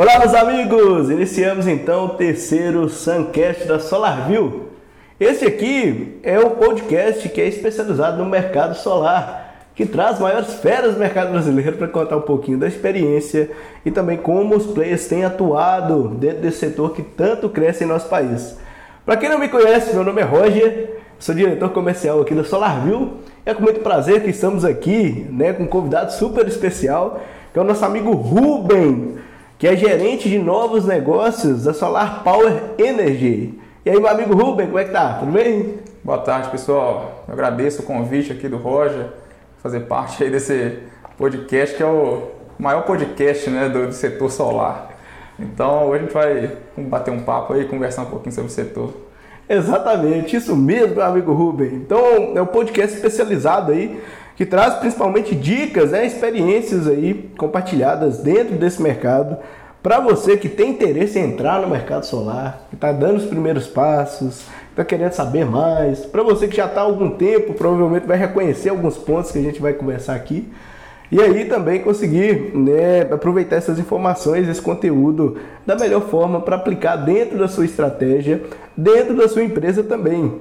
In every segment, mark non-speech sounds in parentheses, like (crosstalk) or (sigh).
Olá, meus amigos! Iniciamos então o terceiro Suncast da SolarView. Esse aqui é o podcast que é especializado no mercado solar, que traz maiores feras do mercado brasileiro para contar um pouquinho da experiência e também como os players têm atuado dentro desse setor que tanto cresce em nosso país. Para quem não me conhece, meu nome é Roger, sou diretor comercial aqui da SolarView. É com muito prazer que estamos aqui né, com um convidado super especial, que é o nosso amigo Ruben que é gerente de novos negócios da Solar Power Energy. E aí, meu amigo Ruben, como é que tá? Tudo bem? Boa tarde, pessoal. Eu agradeço o convite aqui do Roger, fazer parte aí desse podcast que é o maior podcast né, do, do setor solar. Então, hoje a gente vai bater um papo aí, conversar um pouquinho sobre o setor. Exatamente, isso mesmo, meu amigo Ruben. Então, é um podcast especializado aí que traz principalmente dicas, né, experiências aí compartilhadas dentro desse mercado para você que tem interesse em entrar no mercado solar, que está dando os primeiros passos, está querendo saber mais, para você que já está há algum tempo, provavelmente vai reconhecer alguns pontos que a gente vai conversar aqui. E aí também conseguir né, aproveitar essas informações, esse conteúdo da melhor forma para aplicar dentro da sua estratégia, dentro da sua empresa também.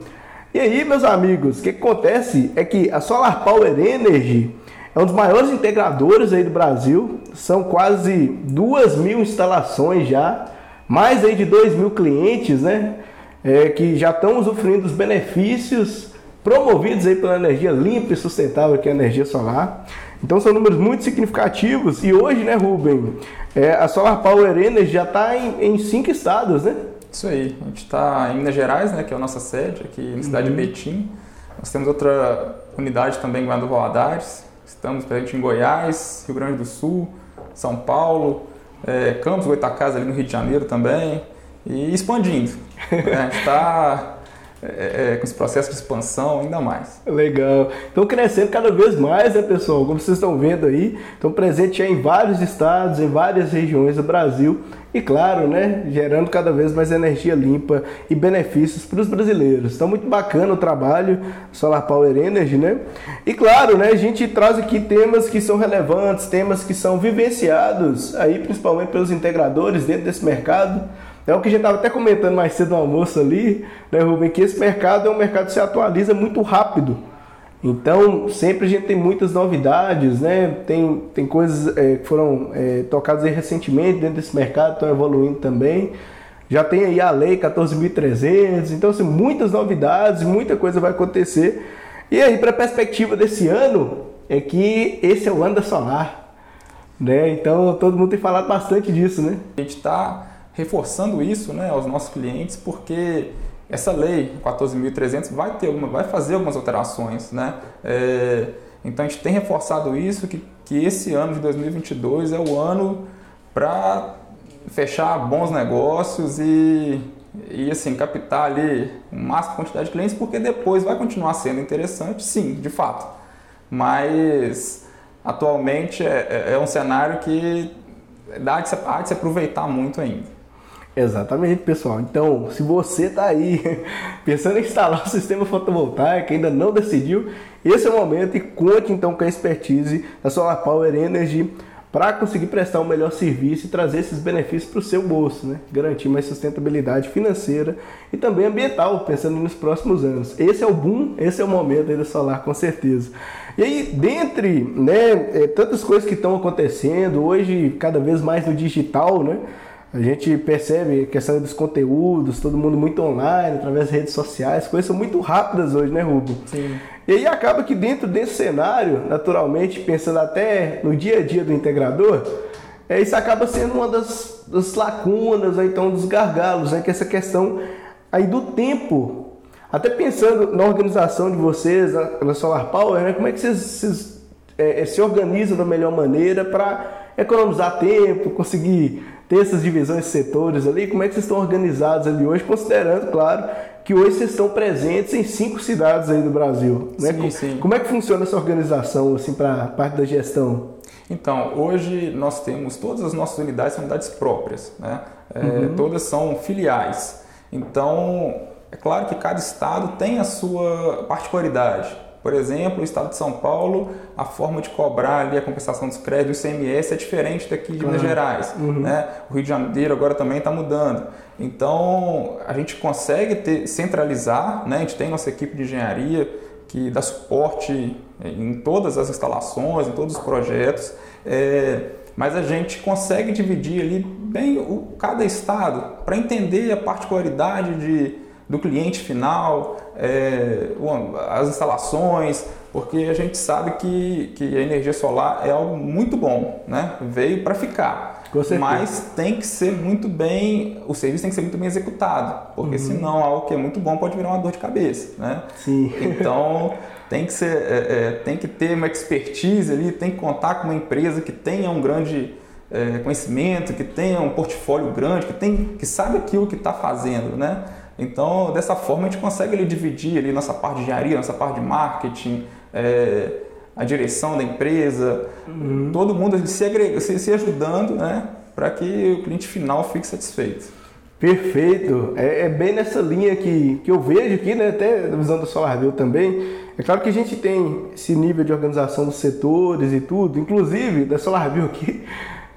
E aí, meus amigos, o que, acontece é que a Solar Power Energy é um dos maiores integradores aí do Brasil. São quase duas mil instalações já, mais aí de dois mil clientes, né? É, que já estão usufruindo dos benefícios promovidos aí pela energia limpa e sustentável que é a energia solar. Então são números muito significativos e hoje, né, Rubem, é, a Solar Power Energy já está em, em cinco estados, né? Isso aí, a gente está em Minas Gerais, né, que é a nossa sede, aqui na cidade uhum. de Betim. Nós temos outra unidade também em Guarda Valadares. Estamos presentes em Goiás, Rio Grande do Sul, São Paulo, é, Campos, Goitacazes ali no Rio de Janeiro também. E expandindo. Né? (laughs) A gente está é, é, com esse processo de expansão ainda mais. Legal. Estão crescendo cada vez mais, né, pessoal? Como vocês estão vendo aí, estão presentes em vários estados, em várias regiões do Brasil e, claro, né, gerando cada vez mais energia limpa e benefícios para os brasileiros. Então, muito bacana o trabalho Solar Power Energy, né? E, claro, né, a gente traz aqui temas que são relevantes, temas que são vivenciados aí, principalmente pelos integradores dentro desse mercado é o que a gente estava até comentando mais cedo no almoço ali, né, Rubem, que esse mercado é um mercado que se atualiza muito rápido. Então, sempre a gente tem muitas novidades, né? Tem, tem coisas é, que foram é, tocadas recentemente dentro desse mercado, estão evoluindo também. Já tem aí a lei 14.300, então, assim, muitas novidades, muita coisa vai acontecer. E aí, para a perspectiva desse ano, é que esse é o ano da solar, né? Então, todo mundo tem falado bastante disso, né? A gente está reforçando isso né, aos nossos clientes, porque essa lei 14.300 vai ter vai fazer algumas alterações, né? É, então a gente tem reforçado isso que, que esse ano de 2022 é o ano para fechar bons negócios e, e assim captar ali uma máxima quantidade de clientes, porque depois vai continuar sendo interessante, sim, de fato. Mas atualmente é, é, é um cenário que dá de, dá de se aproveitar muito ainda. Exatamente, pessoal. Então, se você está aí (laughs) pensando em instalar o sistema fotovoltaico, ainda não decidiu, esse é o momento e conte então com a expertise da Solar Power Energy para conseguir prestar um melhor serviço e trazer esses benefícios para o seu bolso, né? Garantir mais sustentabilidade financeira e também ambiental, pensando nos próximos anos. Esse é o boom, esse é o momento aí da solar, com certeza. E aí, dentre né, é, tantas coisas que estão acontecendo, hoje cada vez mais no digital, né? A gente percebe a questão dos conteúdos, todo mundo muito online, através das redes sociais, coisas são muito rápidas hoje, né, Rubo? Sim. E aí acaba que dentro desse cenário, naturalmente, pensando até no dia a dia do integrador, é, isso acaba sendo uma das, das lacunas, ou então dos gargalos, né? Que é essa questão aí do tempo. Até pensando na organização de vocês, na, Solar Power, né? Como é que vocês, vocês é, se organizam da melhor maneira para economizar tempo, conseguir ter essas divisões de setores ali, como é que vocês estão organizados ali hoje, considerando, claro, que hoje vocês estão presentes em cinco cidades aí do Brasil. Né? Sim, como, sim. como é que funciona essa organização assim, para a parte da gestão? Então, hoje nós temos todas as nossas unidades são unidades próprias, né? É, uhum. todas são filiais. Então, é claro que cada estado tem a sua particularidade. Por exemplo, o Estado de São Paulo, a forma de cobrar ali a compensação dos créditos, o ICMS, é diferente daqui de Minas Gerais. Uhum. Né? O Rio de Janeiro agora também está mudando. Então, a gente consegue ter, centralizar, né? a gente tem nossa equipe de engenharia que dá suporte em todas as instalações, em todos os projetos, é, mas a gente consegue dividir ali bem o, cada estado para entender a particularidade de, do cliente final, é, as instalações, porque a gente sabe que, que a energia solar é algo muito bom, né? veio para ficar. Mas tem que ser muito bem, o serviço tem que ser muito bem executado, porque uhum. senão algo que é muito bom pode virar uma dor de cabeça, né? Sim. Então tem que ser, é, é, tem que ter uma expertise ali, tem que contar com uma empresa que tenha um grande é, conhecimento, que tenha um portfólio grande, que tem, que sabe aquilo que está fazendo, né? Então dessa forma a gente consegue ali, dividir ali nossa parte de engenharia, nossa parte de marketing. É, a direção da empresa, uhum. todo mundo se, agrega, se, se ajudando né, para que o cliente final fique satisfeito. Perfeito, é, é, bem nessa linha que, que eu vejo aqui, né, até na visão da SolarView também. É claro que a gente tem esse nível de organização dos setores e tudo, inclusive da SolarView aqui,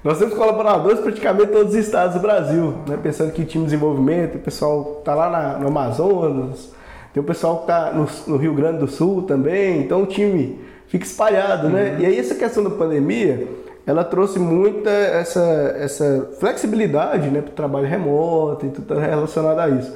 nós temos colaboradores praticamente todos os estados do Brasil, né, pensando que time de desenvolvimento, o pessoal está lá na, no Amazonas, tem o pessoal que está no, no Rio Grande do Sul também, então o time fica espalhado, né? Uhum. E aí essa questão da pandemia, ela trouxe muita essa, essa flexibilidade né, para o trabalho remoto e tudo relacionado a isso.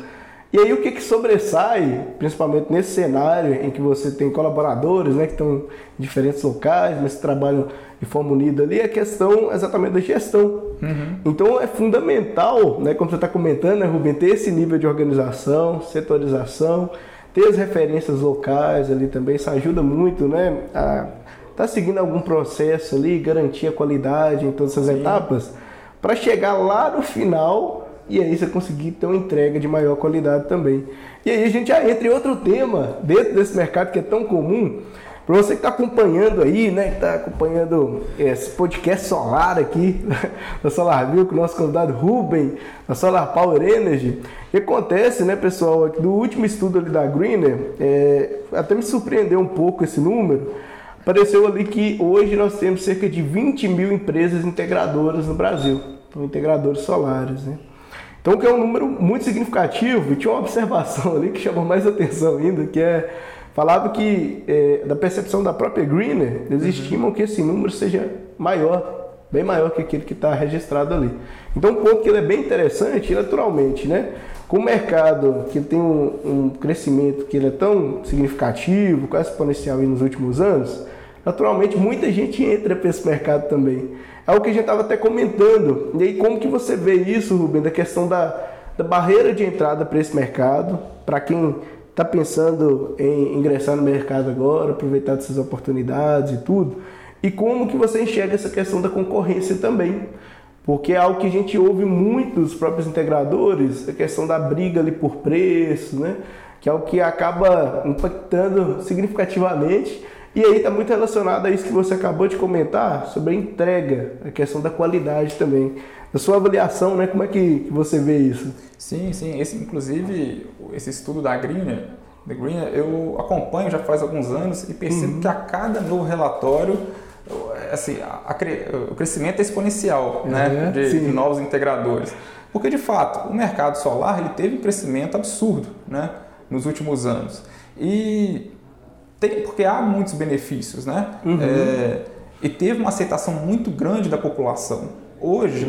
E aí o que, que sobressai, principalmente nesse cenário em que você tem colaboradores né, que estão em diferentes locais, mas trabalham de forma unida ali, é a questão exatamente da gestão. Uhum. Então é fundamental, né, como você está comentando, né, Rubem, ter esse nível de organização, setorização, ter as referências locais ali também, isso ajuda muito, né? A tá seguindo algum processo ali, garantir a qualidade em todas essas Sim. etapas, para chegar lá no final e aí você conseguir ter uma entrega de maior qualidade também. E aí a gente já entra em outro tema dentro desse mercado que é tão comum, para você que está acompanhando aí, né, que está acompanhando esse podcast solar aqui (laughs) da SolarView com o nosso convidado Ruben, da Solar Power Energy, o que acontece, né, pessoal, do último estudo ali da Greener, é, até me surpreendeu um pouco esse número, apareceu ali que hoje nós temos cerca de 20 mil empresas integradoras no Brasil, integradores solares, né. Então, que é um número muito significativo, e tinha uma observação ali que chamou mais atenção ainda, que é falava que, é, da percepção da própria Greener, eles uhum. estimam que esse número seja maior, bem maior que aquele que está registrado ali. Então, um ponto que ele é bem interessante, naturalmente, né? Com o mercado que tem um, um crescimento que ele é tão significativo, quase exponencial nos últimos anos, naturalmente muita gente entra para esse mercado também. É o que a gente estava até comentando. E aí, como que você vê isso, Rubem, da questão da, da barreira de entrada para esse mercado, para quem está pensando em ingressar no mercado agora, aproveitar dessas oportunidades e tudo. E como que você enxerga essa questão da concorrência também? Porque é algo que a gente ouve muito dos próprios integradores, a questão da briga ali por preço, né? Que é o que acaba impactando significativamente. E aí está muito relacionado a isso que você acabou de comentar sobre a entrega, a questão da qualidade também. A sua avaliação, né? Como é que você vê isso? Sim, sim. Esse, inclusive, esse estudo da Greener, The Greener, eu acompanho já faz alguns anos e percebo uhum. que a cada novo relatório assim, a, a, o crescimento é exponencial uhum, né, de, de, novos integradores. Porque, de fato, o mercado solar ele teve um crescimento absurdo né, nos últimos anos. E tem, porque há muitos benefícios, né? Uhum. É, e teve uma aceitação muito grande da população. Hoje,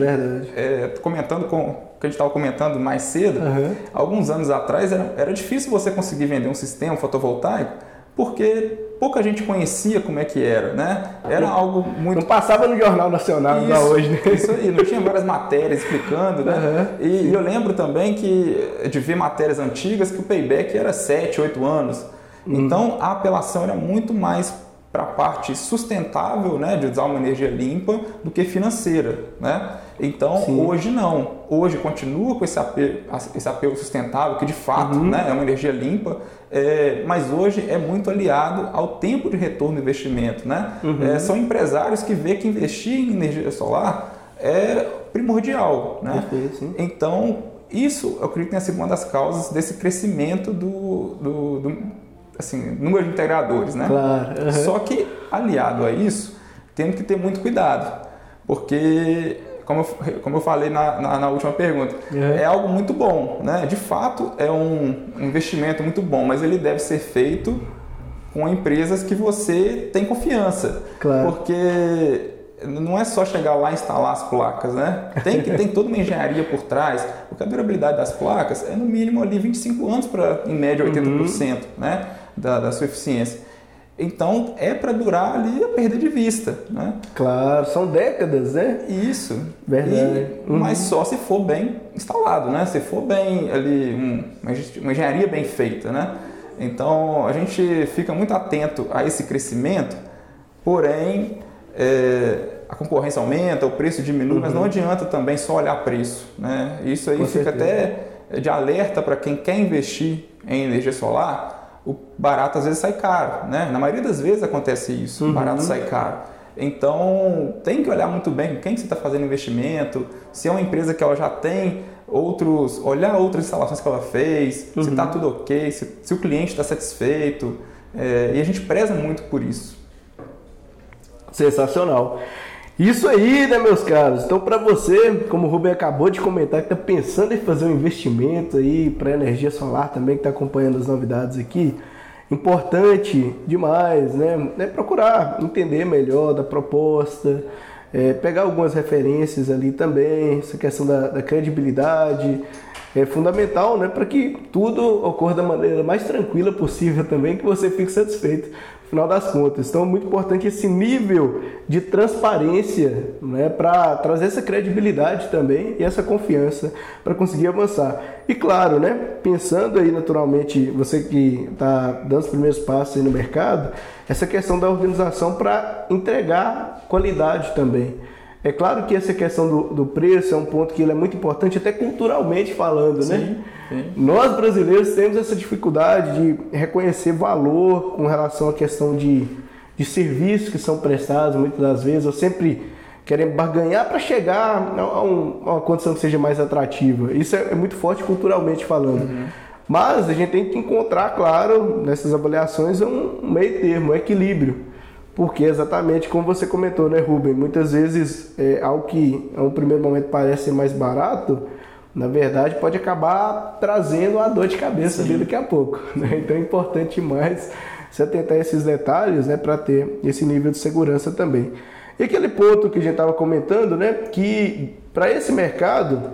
é, comentando com o que a gente estava comentando mais cedo, uhum. alguns anos atrás era, era difícil você conseguir vender um sistema fotovoltaico porque pouca gente conhecia como é que era, né? Era algo muito... Não passava no Jornal Nacional isso, hoje, né? (laughs) Isso aí, não tinha várias matérias explicando, né? Uhum, e, e, eu lembro também que de ver matérias antigas que o payback era 7, 8 anos. Uhum. Então, a apelação era muito mais para a parte sustentável, né, de usar uma energia limpa, do que financeira, né? Então, Sim. hoje não. Hoje continua com esse apelo, esse apelo sustentável, que de fato uhum. né, é uma energia limpa, é, mas hoje é muito aliado ao tempo de retorno do investimento. Né? Uhum. É, são empresários que vê que investir em energia solar é primordial. Né? Perfeito, então, isso eu acredito que tenha sido uma das causas desse crescimento do, do, do assim, número de integradores, né? Claro. Uhum. Só que aliado a isso, temos que ter muito cuidado, porque como eu, como eu falei na, na, na última pergunta, uhum. é algo muito bom, né? De fato, é um investimento muito bom, mas ele deve ser feito com empresas que você tem confiança. Claro. Porque não é só chegar lá e instalar as placas, né? Tem que tem toda uma engenharia por trás, porque a durabilidade das placas é no mínimo ali 25 anos para em média 80%, uhum. né, da, da sua eficiência. Então é para durar ali a perda de vista, né? Claro, são décadas, né? Isso. Verdade. E, uhum. Mas só se for bem instalado, né? Se for bem ali um, uma engenharia bem feita, né? Então a gente fica muito atento a esse crescimento, porém é, a concorrência aumenta, o preço diminui, uhum. mas não uhum. adianta também só olhar preço. Né? Isso aí Com fica certeza. até de alerta para quem quer investir em energia solar, o barato às vezes sai caro. Né? Na maioria das vezes acontece isso, uhum. o barato sai caro. Então tem que olhar muito bem com quem você está fazendo investimento, se é uma empresa que ela já tem outros, olhar outras instalações que ela fez, uhum. se está tudo ok, se, se o cliente está satisfeito. É, e a gente preza muito por isso. Sensacional. Isso aí, né, meus caros? Então, para você, como o Rubem acabou de comentar, que está pensando em fazer um investimento aí para energia solar também, que está acompanhando as novidades aqui, importante demais, né? É procurar entender melhor da proposta, é, pegar algumas referências ali também, essa questão da, da credibilidade é fundamental, né, para que tudo ocorra da maneira mais tranquila possível também, que você fique satisfeito final das contas. Então é muito importante esse nível de transparência né, para trazer essa credibilidade também e essa confiança para conseguir avançar. E claro, né, pensando aí naturalmente, você que está dando os primeiros passos no mercado, essa questão da organização para entregar qualidade também. É claro que essa questão do, do, preço é um ponto que ele é muito importante, até culturalmente falando, né? sim, né? Sim. Nós brasileiros temos essa dificuldade de reconhecer valor com relação à questão de, de serviços que são prestados, muitas das vezes. Eu sempre querem barganhar para chegar a, um, a, uma condição que seja mais atrativa. Isso é, é muito forte culturalmente falando. Uhum. Mas a gente tem que encontrar, claro, nessas avaliações, um meio termo, um equilíbrio. Porque exatamente como você comentou, né, Rubem? Muitas vezes é, algo que a um primeiro momento parece ser mais barato, na verdade pode acabar trazendo uma dor de cabeça ali daqui a pouco. (laughs) Né? Então é importante mais se atentar a esses detalhes né, para ter esse nível de segurança também. E aquele ponto que a gente estava comentando, né, que para esse mercado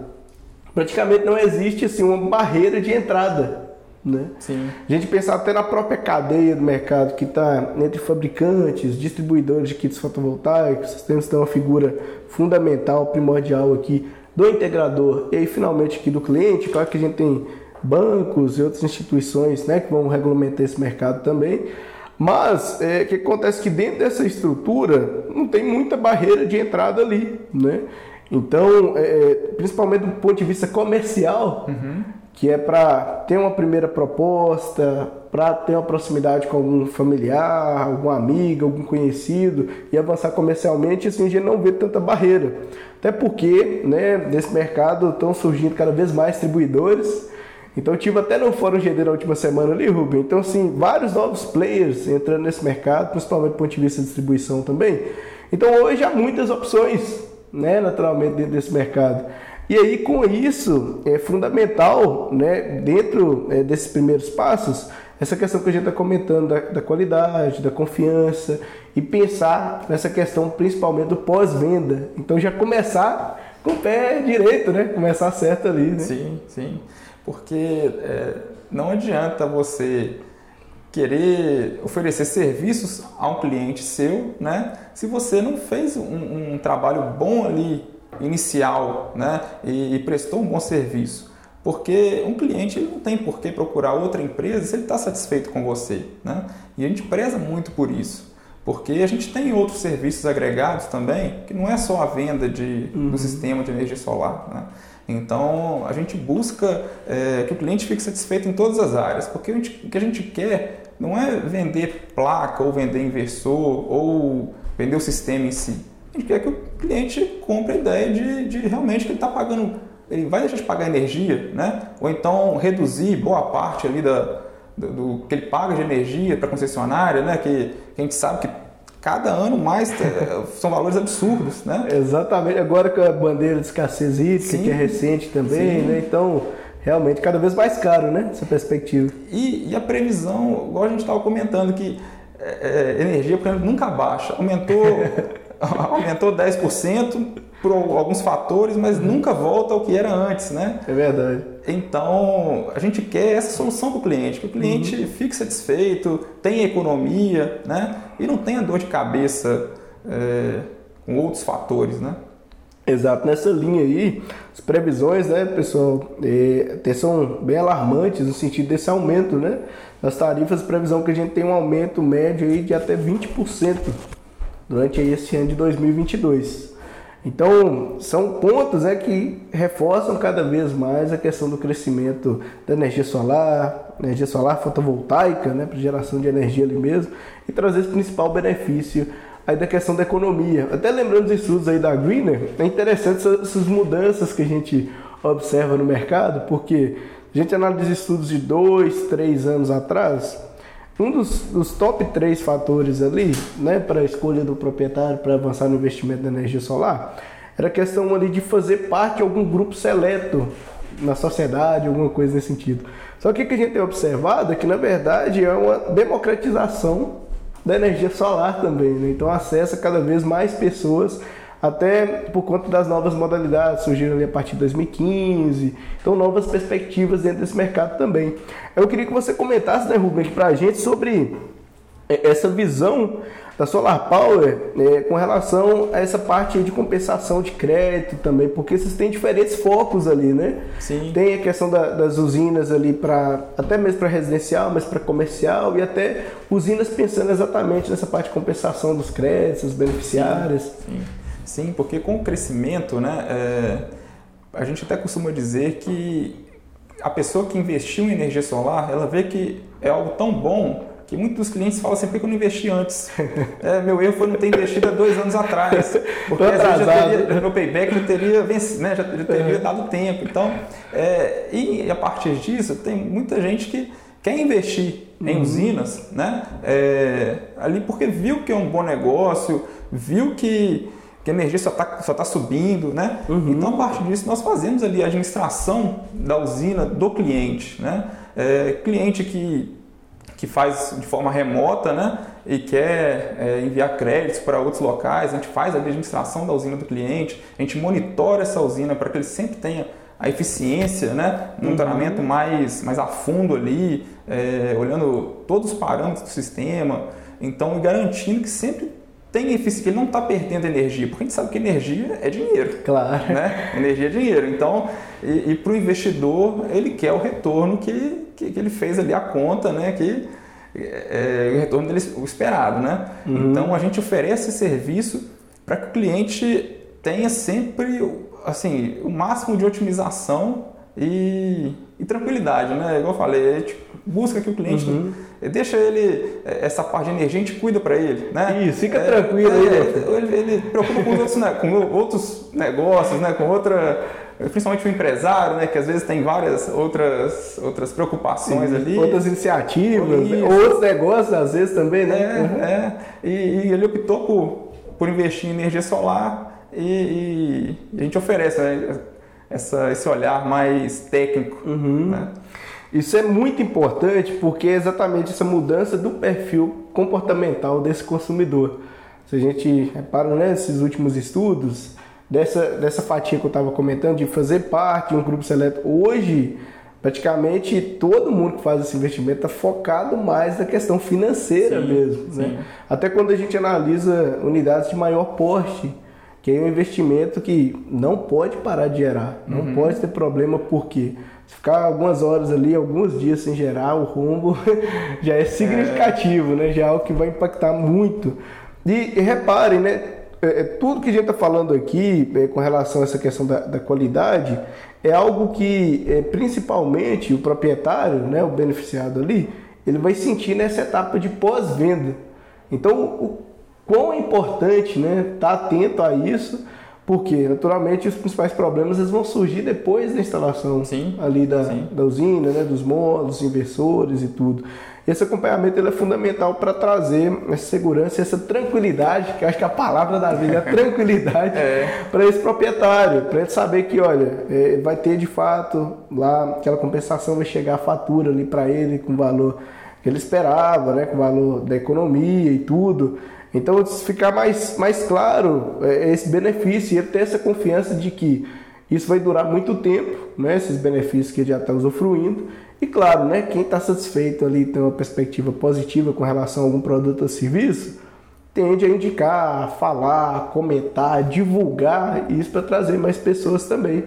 praticamente não existe assim, uma barreira de entrada. Né? Sim. A gente pensar até na própria cadeia do mercado que está entre fabricantes, distribuidores de kits fotovoltaicos, temos então uma figura fundamental, primordial aqui do integrador e aí finalmente aqui do cliente. Claro que a gente tem bancos e outras instituições né, que vão regulamentar esse mercado também. Mas é, o que acontece é que dentro dessa estrutura não tem muita barreira de entrada ali, né? Então, é, principalmente do ponto de vista comercial, uhum que é para ter uma primeira proposta, para ter uma proximidade com algum familiar, algum amigo, algum conhecido e avançar comercialmente, assim a gente não vê tanta barreira. Até porque, né, nesse mercado estão surgindo cada vez mais distribuidores. Então, tive até no Fórum GD na última semana ali, Rubem. Então, assim, vários novos players entrando nesse mercado, principalmente do ponto de vista de distribuição também. Então, hoje há muitas opções, né, naturalmente, dentro desse mercado. E aí, com isso, é fundamental, né, dentro é, desses primeiros passos, essa questão que a gente está comentando da, da, qualidade, da confiança e pensar nessa questão principalmente do pós-venda. Então, já começar com o pé direito, né? Começar certo ali, né? Sim, sim. Porque é, não adianta você querer oferecer serviços a um cliente seu, né? Se você não fez um, um trabalho bom ali inicial né, e, e prestou um bom serviço. Porque um cliente ele não tem por que procurar outra empresa se ele está satisfeito com você. Né? E a gente preza muito por isso. Porque a gente tem outros serviços agregados também, que não é só a venda de, uhum. do sistema de energia solar. Né? Então a gente busca é, que o cliente fique satisfeito em todas as áreas, porque a gente, o que a gente quer não é vender placa ou vender inversor ou vender o sistema em si. A gente quer que o cliente compre a ideia de, de realmente que ele está pagando, ele vai deixar de pagar energia, né? ou então reduzir boa parte ali da, do, do que ele paga de energia para a concessionária, né? Que, que, a gente sabe que cada ano mais é, são valores absurdos, né? Exatamente. Agora com a bandeira de escassez hídrica, que é recente também, Sim. né? Então, realmente cada vez mais caro, né? Essa perspectiva. E, e a previsão, igual a gente estava comentando, que é, é energia, por exemplo, nunca baixa. Aumentou, (laughs) (laughs) aumentou 10%, por alguns fatores, mas nunca volta ao que era antes, né? É verdade. Então, a gente quer essa solução para o cliente, que o cliente uhum. fique satisfeito, tenha economia, né? E não tenha dor de cabeça é, com outros fatores, né? Exato, nessa linha aí, as previsões, né, pessoal, é, são bem alarmantes no sentido desse aumento, né? Nas tarifas, previsão que a gente tem um aumento médio aí de até 20% durante esse ano de 2022. Então, são pontos né, que reforçam cada vez mais a questão do crescimento da energia solar, energia solar fotovoltaica, né, para geração de energia ali mesmo, e trazer esse principal benefício aí da questão da economia. Até lembrando dos estudos aí da Greener, é interessante essas mudanças que a gente observa no mercado, porque a gente analisa estudos de dois, três anos atrás, um dos, dos, top três fatores ali, né, para a escolha do proprietário para avançar no investimento da energia solar, era a questão ali de fazer parte de algum grupo seleto na sociedade, alguma coisa nesse sentido. Só que o que a gente tem observado é que, na verdade, é uma democratização da energia solar também. Né? Então, acessa cada vez mais pessoas até por conta das novas modalidades, surgiram ali a partir de 2015, então novas perspectivas dentro desse mercado também. Eu queria que você comentasse, né, Rubem, para a gente sobre é, essa visão da Solar Power né, com relação a essa parte de compensação de crédito também, porque vocês têm diferentes focos ali, né? Sim. Tem a questão da, das usinas ali para até mesmo para residencial, mas para comercial e até usinas pensando exatamente nessa parte de compensação dos créditos, beneficiários. Sim. Sim. Sim, porque com o crescimento, né, é, a gente até costuma dizer que a pessoa que investiu em energia solar, ela vê que é algo tão bom que muitos dos clientes falam sempre que eu não investi antes. (laughs) É, meu erro foi não ter investido há dois anos atrás. Porque às vezes já teria, meu payback já teria, vencido, né, já, já teria dado tempo. Então, é, e a partir disso, tem muita gente que quer investir em uhum. usinas, né? É, ali porque viu que é um bom negócio, viu que que a energia só está só tá subindo, né? Uhum. Então, a partir disso, nós fazemos ali a administração da usina do cliente, né? É, cliente que, que faz de forma remota, né? E quer é, enviar créditos para outros locais, a gente faz a administração da usina do cliente, a gente monitora essa usina para que ele sempre tenha a eficiência, né? Um monitoramento uhum. mais, mais a fundo ali, é, olhando todos os parâmetros do sistema, então garantindo que sempre tem eficiência, que ele não está perdendo energia, porque a gente sabe que energia é dinheiro. Claro. Né? Energia é dinheiro. Então, e, e para o investidor, ele quer o retorno que, que, que, ele fez ali a conta, né? que é, é o retorno dele o esperado. Né? Uhum. Então, a gente oferece esse serviço para que o cliente tenha sempre assim, o máximo de otimização e, e tranquilidade. Né? Igual eu falei, a gente busca que o cliente. Uhum deixa ele, é, essa parte de energia, a gente cuida para ele. Né? Isso, fica é, tranquilo aí. Né? Ele, ele, preocupa com outros, né, com outros negócios, né, com outra, principalmente o empresário, né, que às vezes tem várias outras, outras preocupações Sim, ali. Outras iniciativas, né? outros negócios às vezes também, né? É, uhum. é. E, e, ele optou por, por investir em energia solar e, e a gente oferece né, essa, esse olhar mais técnico. Uhum. Né? Isso é muito importante porque é exatamente essa mudança do perfil comportamental desse consumidor. Se a gente repara nesses né, últimos estudos, dessa, dessa fatia que eu estava comentando, de fazer parte de um grupo seleto, hoje praticamente todo mundo que faz esse investimento está focado mais na questão financeira sim, mesmo. Sim. Né? Até quando a gente analisa unidades de maior porte, que é um investimento que não pode parar de gerar, não uhum. pode ter problema, por quê? Ficar algumas horas ali, alguns dias sem gerar, o rombo (laughs) já é significativo, é. né? Já é algo que vai impactar muito. E, e reparem, né? É, é tudo que a gente está falando aqui é, com relação a essa questão da, da qualidade é algo que, é, principalmente, o proprietário, né, o beneficiado ali, ele vai sentir nessa etapa de pós-venda. Então, o quão é importante né, estar tá atento a isso Porque, naturalmente, os principais problemas eles vão surgir depois da instalação Sim, ali da, sim. da usina, né, dos módulos, inversores e tudo. Esse acompanhamento ele é fundamental para trazer essa segurança, essa tranquilidade, que acho que a palavra da vida é a (laughs) tranquilidade É. para esse proprietário, para ele saber que, olha, é, vai ter de fato lá aquela compensação, vai chegar a fatura ali para ele com valor que ele esperava, né, com o valor da economia e tudo. Então, ficar mais, mais claro é, esse benefício e ele ter essa confiança de que isso vai durar muito tempo, né, esses benefícios que ele já está usufruindo. E claro, né, quem está satisfeito ali, tem uma perspectiva positiva com relação a algum produto ou serviço, tende a indicar, a falar, a comentar, a divulgar isso para trazer mais pessoas também.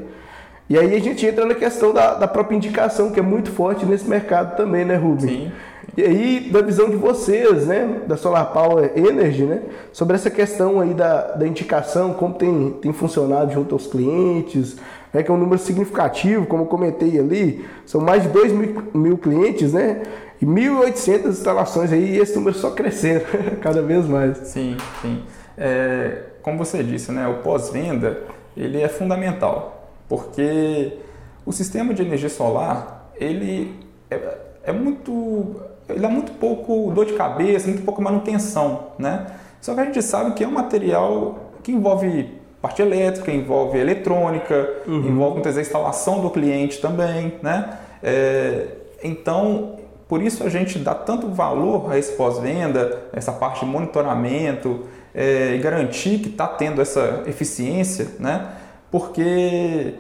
E aí a gente entra na questão da, da própria indicação, que é muito forte nesse mercado também, né, Rubem? Sim. E aí, da visão de vocês, né, da Solar Power Energy, né, sobre essa questão aí da, da indicação, como tem, tem funcionado junto aos clientes, né, que é um número significativo, como eu comentei ali, são mais de 2 mil, mil clientes, né, e 1.800 instalações aí, e esse número só crescendo (laughs) cada vez mais. Sim, sim. É, como você disse, né, o pós-venda ele é fundamental, porque o sistema de energia solar ele é, é muito ele é muito pouco dor de cabeça, muito pouco manutenção, né? Só que a gente sabe que é um material que envolve parte elétrica, envolve eletrônica, envolve muitas vezes a instalação do cliente também, né? É, então, por isso a gente dá tanto valor a esse pós-venda, essa parte de monitoramento é, e garantir que está tendo essa eficiência, né? Porque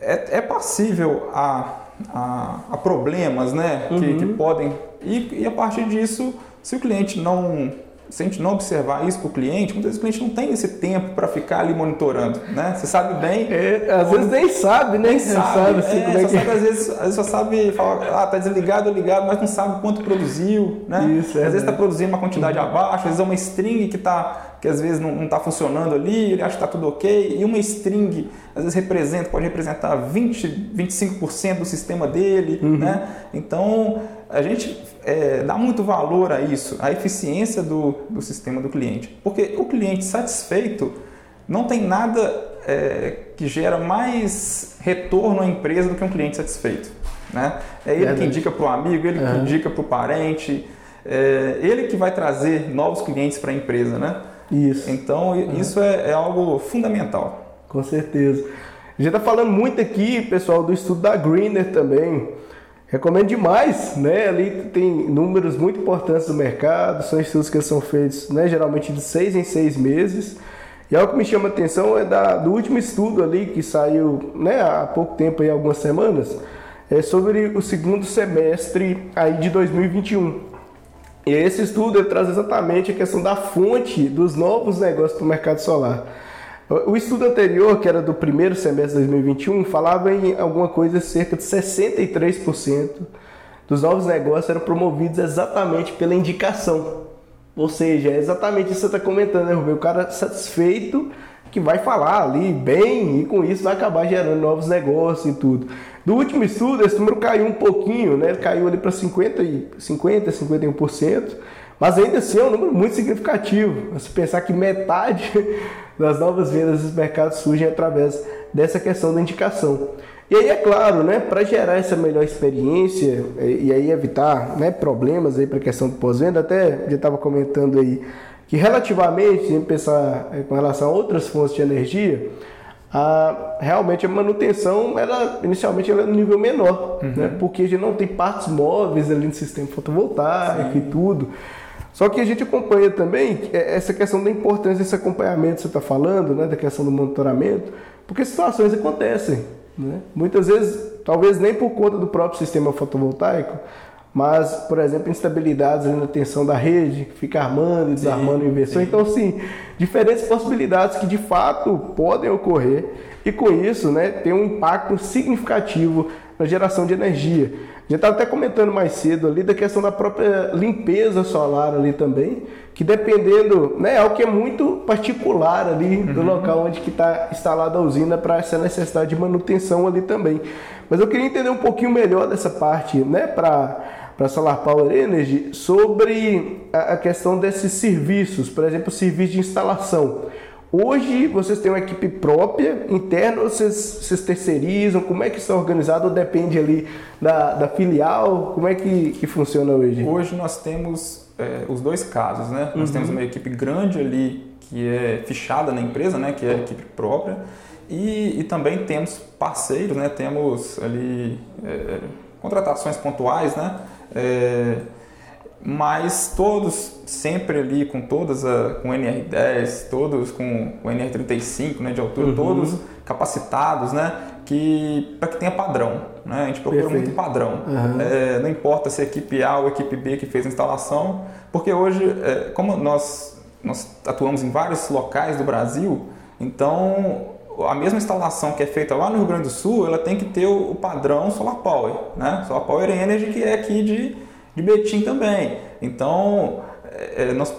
é, é passível a, a, a problemas, né? Que, que podem e, e a partir disso, se o cliente não se a gente não observar isso para o cliente, muitas vezes o cliente não tem esse tempo para ficar ali monitorando, né? Você sabe bem. É, às vezes nem sabe, né? Nem sabe, assim, é, é que sabe, às vezes, às vezes só sabe falar, ah, tá desligado ou ligado, mas não sabe quanto produziu, né? Isso, é às vezes está produzindo uma quantidade abaixo, às vezes é uma string que tá, que às vezes não está funcionando ali, ele acha que está tudo ok, e uma string às vezes representa, pode representar 20, 25% do sistema dele, Uhum. né? Então a gente é, dá muito valor a isso, a eficiência do, do sistema do cliente, porque o cliente satisfeito não tem nada é, que gera mais retorno à empresa do que um cliente satisfeito. Né? É ele Verdade. que indica para o amigo, ele que indica para o parente, é ele que vai trazer novos clientes para a empresa. Né? Isso. Então, isso é, é algo fundamental. Com certeza. A gente está falando muito aqui, pessoal, do estudo da Greener também. Recomendo demais, né? Ali tem números muito importantes do mercado, são estudos que são feitos, né, geralmente de seis em seis meses. E algo que me chama a atenção é da, do último estudo ali que saiu, né, há pouco tempo aí, algumas semanas, é sobre o segundo semestre aí de 2021. E esse estudo traz exatamente a questão da fonte dos novos negócios para o mercado solar. O estudo anterior, que era do primeiro semestre de 2021, falava em alguma coisa cerca de 63% dos novos negócios eram promovidos exatamente pela indicação. Ou seja, é exatamente isso que você está comentando, né, Rubem? O cara satisfeito que vai falar ali bem e com isso vai acabar gerando novos negócios e tudo. Do último estudo, esse número caiu um pouquinho, né? Caiu ali para 50, e- 50, 51%, mas ainda assim é um número muito significativo. Se pensar que metade (laughs) das novas vendas dos mercados surgem através dessa questão da indicação. E aí, é claro, né, para gerar essa melhor experiência e, e aí evitar né, problemas aí para a questão do pós-venda, até já estava comentando aí que relativamente, se a gente pensar eh, com relação a outras fontes de energia, a, realmente a manutenção ela inicialmente ela é no nível menor, né, porque a gente não tem partes móveis ali no sistema fotovoltaico e tudo. Só que a gente acompanha também eh, essa questão da importância desse acompanhamento que você está falando, né, da questão do monitoramento, porque situações acontecem. Né? Muitas vezes, talvez nem por conta do próprio sistema fotovoltaico, mas, por exemplo, instabilidades na tensão da rede, que fica armando e desarmando o inversor. Então, sim, diferentes possibilidades que de fato podem ocorrer e com isso né, tem um impacto significativo na geração de energia. A gente estava até comentando mais cedo ali da questão da própria limpeza solar ali também, que dependendo, né, é algo que é muito particular ali do local onde que está instalada a usina para essa necessidade de manutenção ali também. Mas eu queria entender um pouquinho melhor dessa parte, né, para para Solar Power Energy sobre a, a questão desses serviços, por exemplo, o serviço de instalação. Hoje vocês têm uma equipe própria, interna, ou vocês, vocês terceirizam? Como é que isso é organizado? Ou depende ali da, da filial? Como é que, que funciona hoje? Hoje nós temos é, os dois casos, né? Uhum. Nós temos uma equipe grande ali que é fichada na empresa, né? Que é a equipe própria. E, e também temos parceiros, né? Temos ali é, contratações pontuais, né? É, mas todos sempre ali com todas a, com NR10, todos com o NR35 né, de altura, uhum. todos capacitados, né, que para que tenha padrão, né, a gente procura Perfeito. muito padrão. Uhum. É, não importa se é equipe A ou equipe B que fez a instalação, porque hoje, é, como nós nós atuamos em vários locais do Brasil, então a mesma instalação que é feita lá no Rio Grande do Sul, ela tem que ter o, o padrão Solar Power, né? Solar Power Energy que é aqui de de Betim também. Então, é, é, nós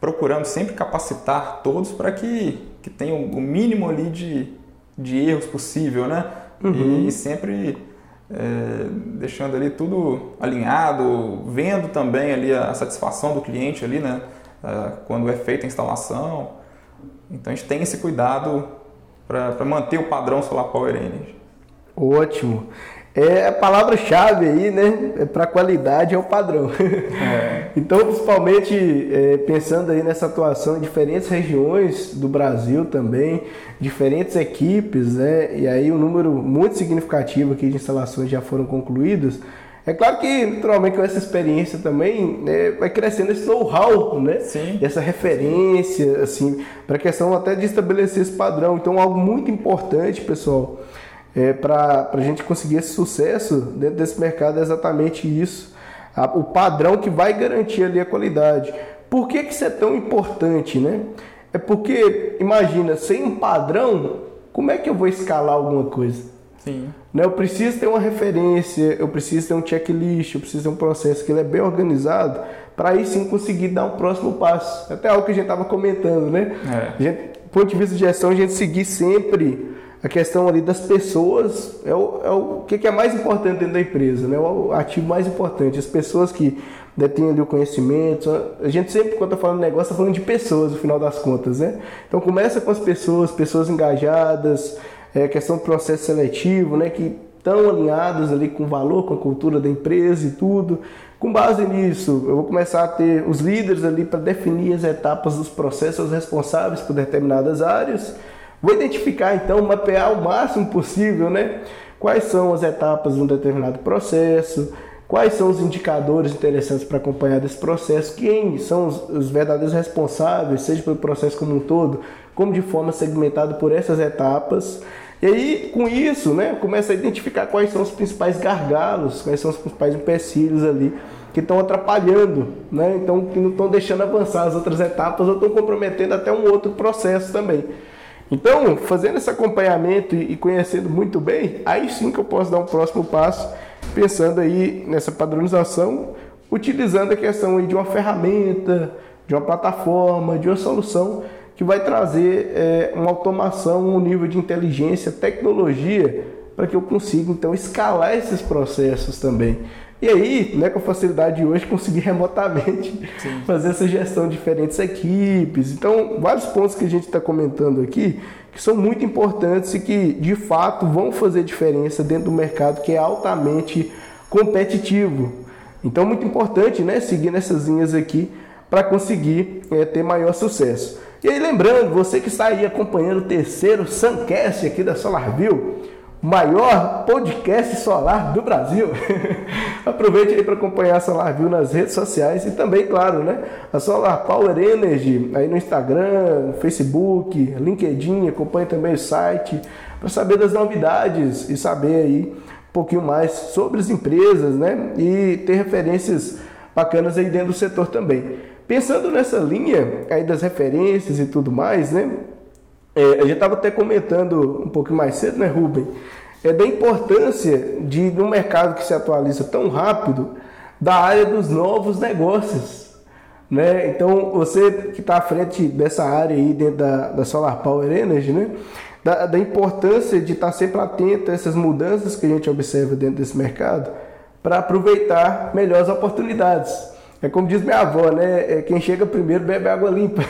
procuramos sempre capacitar todos para que, que tenham o mínimo ali de, de erros possível, né? Uhum. E, sempre é, deixando ali tudo alinhado, vendo também ali a satisfação do cliente ali, né? É, quando é feita a instalação. Então a gente tem esse cuidado para manter o padrão Solar Power Energy. Ótimo. É a palavra-chave aí, né? É para qualidade é o padrão. É. (laughs) então, principalmente é, pensando aí nessa atuação em diferentes regiões do Brasil também, diferentes equipes, né? E aí um número muito significativo aqui de instalações já foram concluídas. É claro que, naturalmente, com essa experiência também, né, vai crescendo esse know-how, né? Sim. Essa referência, assim, para a questão até de estabelecer esse padrão. Então, algo muito importante, pessoal, é, para a gente conseguir esse sucesso dentro desse mercado é exatamente isso. A, o padrão que vai garantir ali a qualidade. Por que, que isso é tão importante, né? É porque, imagina, sem um padrão, como é que eu vou escalar alguma coisa? Sim. Né? Eu preciso ter uma referência, eu preciso ter um checklist, eu preciso ter um processo que ele é bem organizado para aí sim conseguir dar um próximo passo. Até algo que a gente estava comentando, né? É. A gente, ponto de vista de gestão, a gente seguir sempre a questão ali das pessoas é o, é o que, é mais importante dentro da empresa, né? o ativo mais importante, as pessoas que detêm ali o conhecimento. A gente sempre, quando está falando negócio, está falando de pessoas, no final das contas, né? Então começa com as pessoas, pessoas engajadas, é, questão do processo seletivo, né? Que estão alinhadas ali com o valor, com a cultura da empresa e tudo. Com base nisso, eu vou começar a ter os líderes ali para definir as etapas dos processos responsáveis por determinadas áreas Vou identificar então, mapear o máximo possível, né? Quais são as etapas de um determinado processo, quais são os indicadores interessantes para acompanhar desse processo, quem são os, os, verdadeiros responsáveis, seja pelo processo como um todo, como de forma segmentada por essas etapas. E aí, com isso, né, começa a identificar quais são os principais gargalos, quais são os principais empecilhos ali que estão atrapalhando, né? Então, que não estão deixando avançar as outras etapas ou estão comprometendo até um outro processo também. Então, fazendo esse acompanhamento e conhecendo muito bem, aí sim que eu posso dar um próximo passo, pensando aí nessa padronização, utilizando a questão aí de uma ferramenta, de uma plataforma, de uma solução que vai trazer é, uma automação, um nível de inteligência, tecnologia, para que eu consiga então escalar esses processos também. E aí, né, com a facilidade de hoje, conseguir remotamente Sim. (laughs) fazer essa gestão de diferentes equipes. Então, vários pontos que a gente está comentando aqui que são muito importantes e que, de fato, vão fazer diferença dentro do mercado que é altamente competitivo. Então, muito importante né, seguir nessas linhas aqui para conseguir é, ter maior sucesso. E aí, lembrando, você que está aí acompanhando o terceiro Suncast aqui da SolarView, maior podcast solar do Brasil. (laughs) Aproveite aí para acompanhar a SolarView nas redes sociais e também, claro, né, a Solar Power Energy aí no Instagram, Facebook, LinkedIn, acompanhe também o site para saber das novidades e saber aí um pouquinho mais sobre as empresas, né, e ter referências bacanas aí dentro do setor também. Pensando nessa linha aí das referências e tudo mais, né, é, a gente estava até comentando um pouco mais cedo, né, Rubem? É da importância de, num mercado que se atualiza tão rápido, da área dos novos negócios. Né? Então, você que está à frente dessa área aí dentro da, da Solar Power Energy, né? da, da importância de estar tá sempre atento a essas mudanças que a gente observa dentro desse mercado para aproveitar melhores oportunidades. É como diz minha avó, né? É quem chega primeiro bebe água limpa,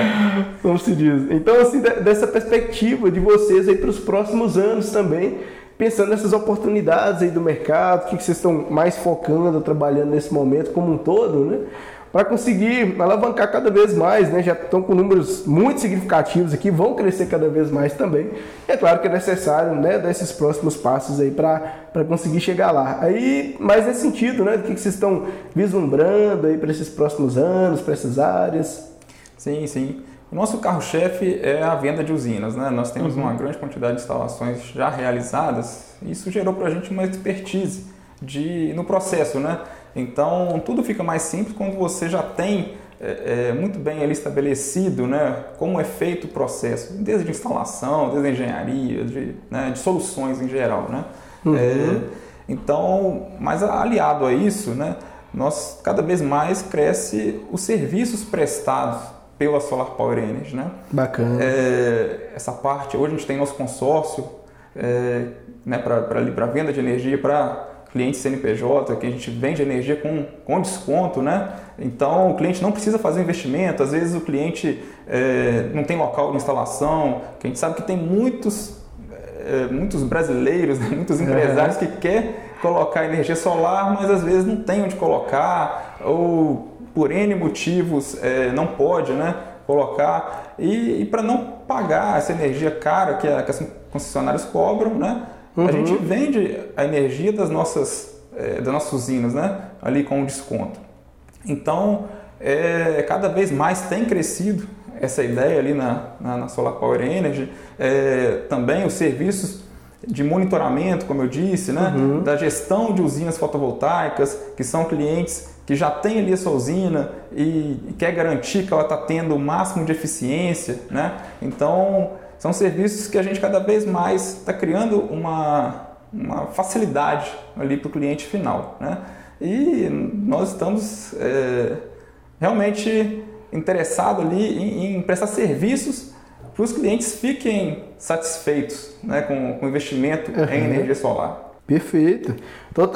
(laughs) como se diz. Então, assim, dessa perspectiva de vocês aí para os próximos anos também, pensando nessas oportunidades aí do mercado, o que vocês estão mais focando, trabalhando nesse momento como um todo, né? Para conseguir alavancar cada vez mais, né? Já estão com números muito significativos aqui, vão crescer cada vez mais também. E é claro que é necessário, né, dar esses próximos passos aí para conseguir chegar lá. Aí, mais nesse sentido, né, do que, que vocês estão vislumbrando aí para esses próximos anos, para essas áreas? Sim, sim. O nosso carro-chefe é a venda de usinas, né? Nós temos uhum. uma grande quantidade de instalações já realizadas e isso gerou para a gente uma expertise de, no processo, né? Então, tudo fica mais simples quando você já tem é, é, muito bem ali estabelecido né, como é feito o processo, desde instalação, desde engenharia, de, né, de soluções em geral. Né? Uhum. É, então, mas aliado a isso, né, nós cada vez mais cresce os serviços prestados pela Solar Power Energy. Né? Bacana. É, essa parte, hoje a gente tem nosso consórcio é, né, para venda de energia para cliente CNPJ, que a gente vende energia com, com desconto, né? Então o cliente não precisa fazer investimento, às vezes o cliente é, não tem local de instalação, que a gente sabe que tem muitos, é, muitos brasileiros, né? (laughs) muitos empresários que quer colocar energia solar, mas às vezes não tem onde colocar, ou por N motivos é, não pode, né? Colocar e, e para não pagar essa energia cara que, a, que as concessionárias cobram, né? Uhum. A gente vende a energia das nossas, é, das nossas usinas, né? Ali com um desconto. Então, é, cada vez mais tem crescido essa ideia ali na, na, na Solar Power Energy. É, também os serviços de monitoramento, como eu disse, né? Uhum. da gestão de usinas fotovoltaicas, que são clientes que já têm ali a sua usina e, e quer garantir que ela está tendo o máximo de eficiência. Né? Então, são serviços que a gente cada vez mais está criando uma, uma facilidade ali para o cliente final. Né? E nós estamos é, realmente interessados ali em, em prestar serviços para os clientes fiquem satisfeitos né, com, com o investimento uhum. em energia solar. Perfeito. Estou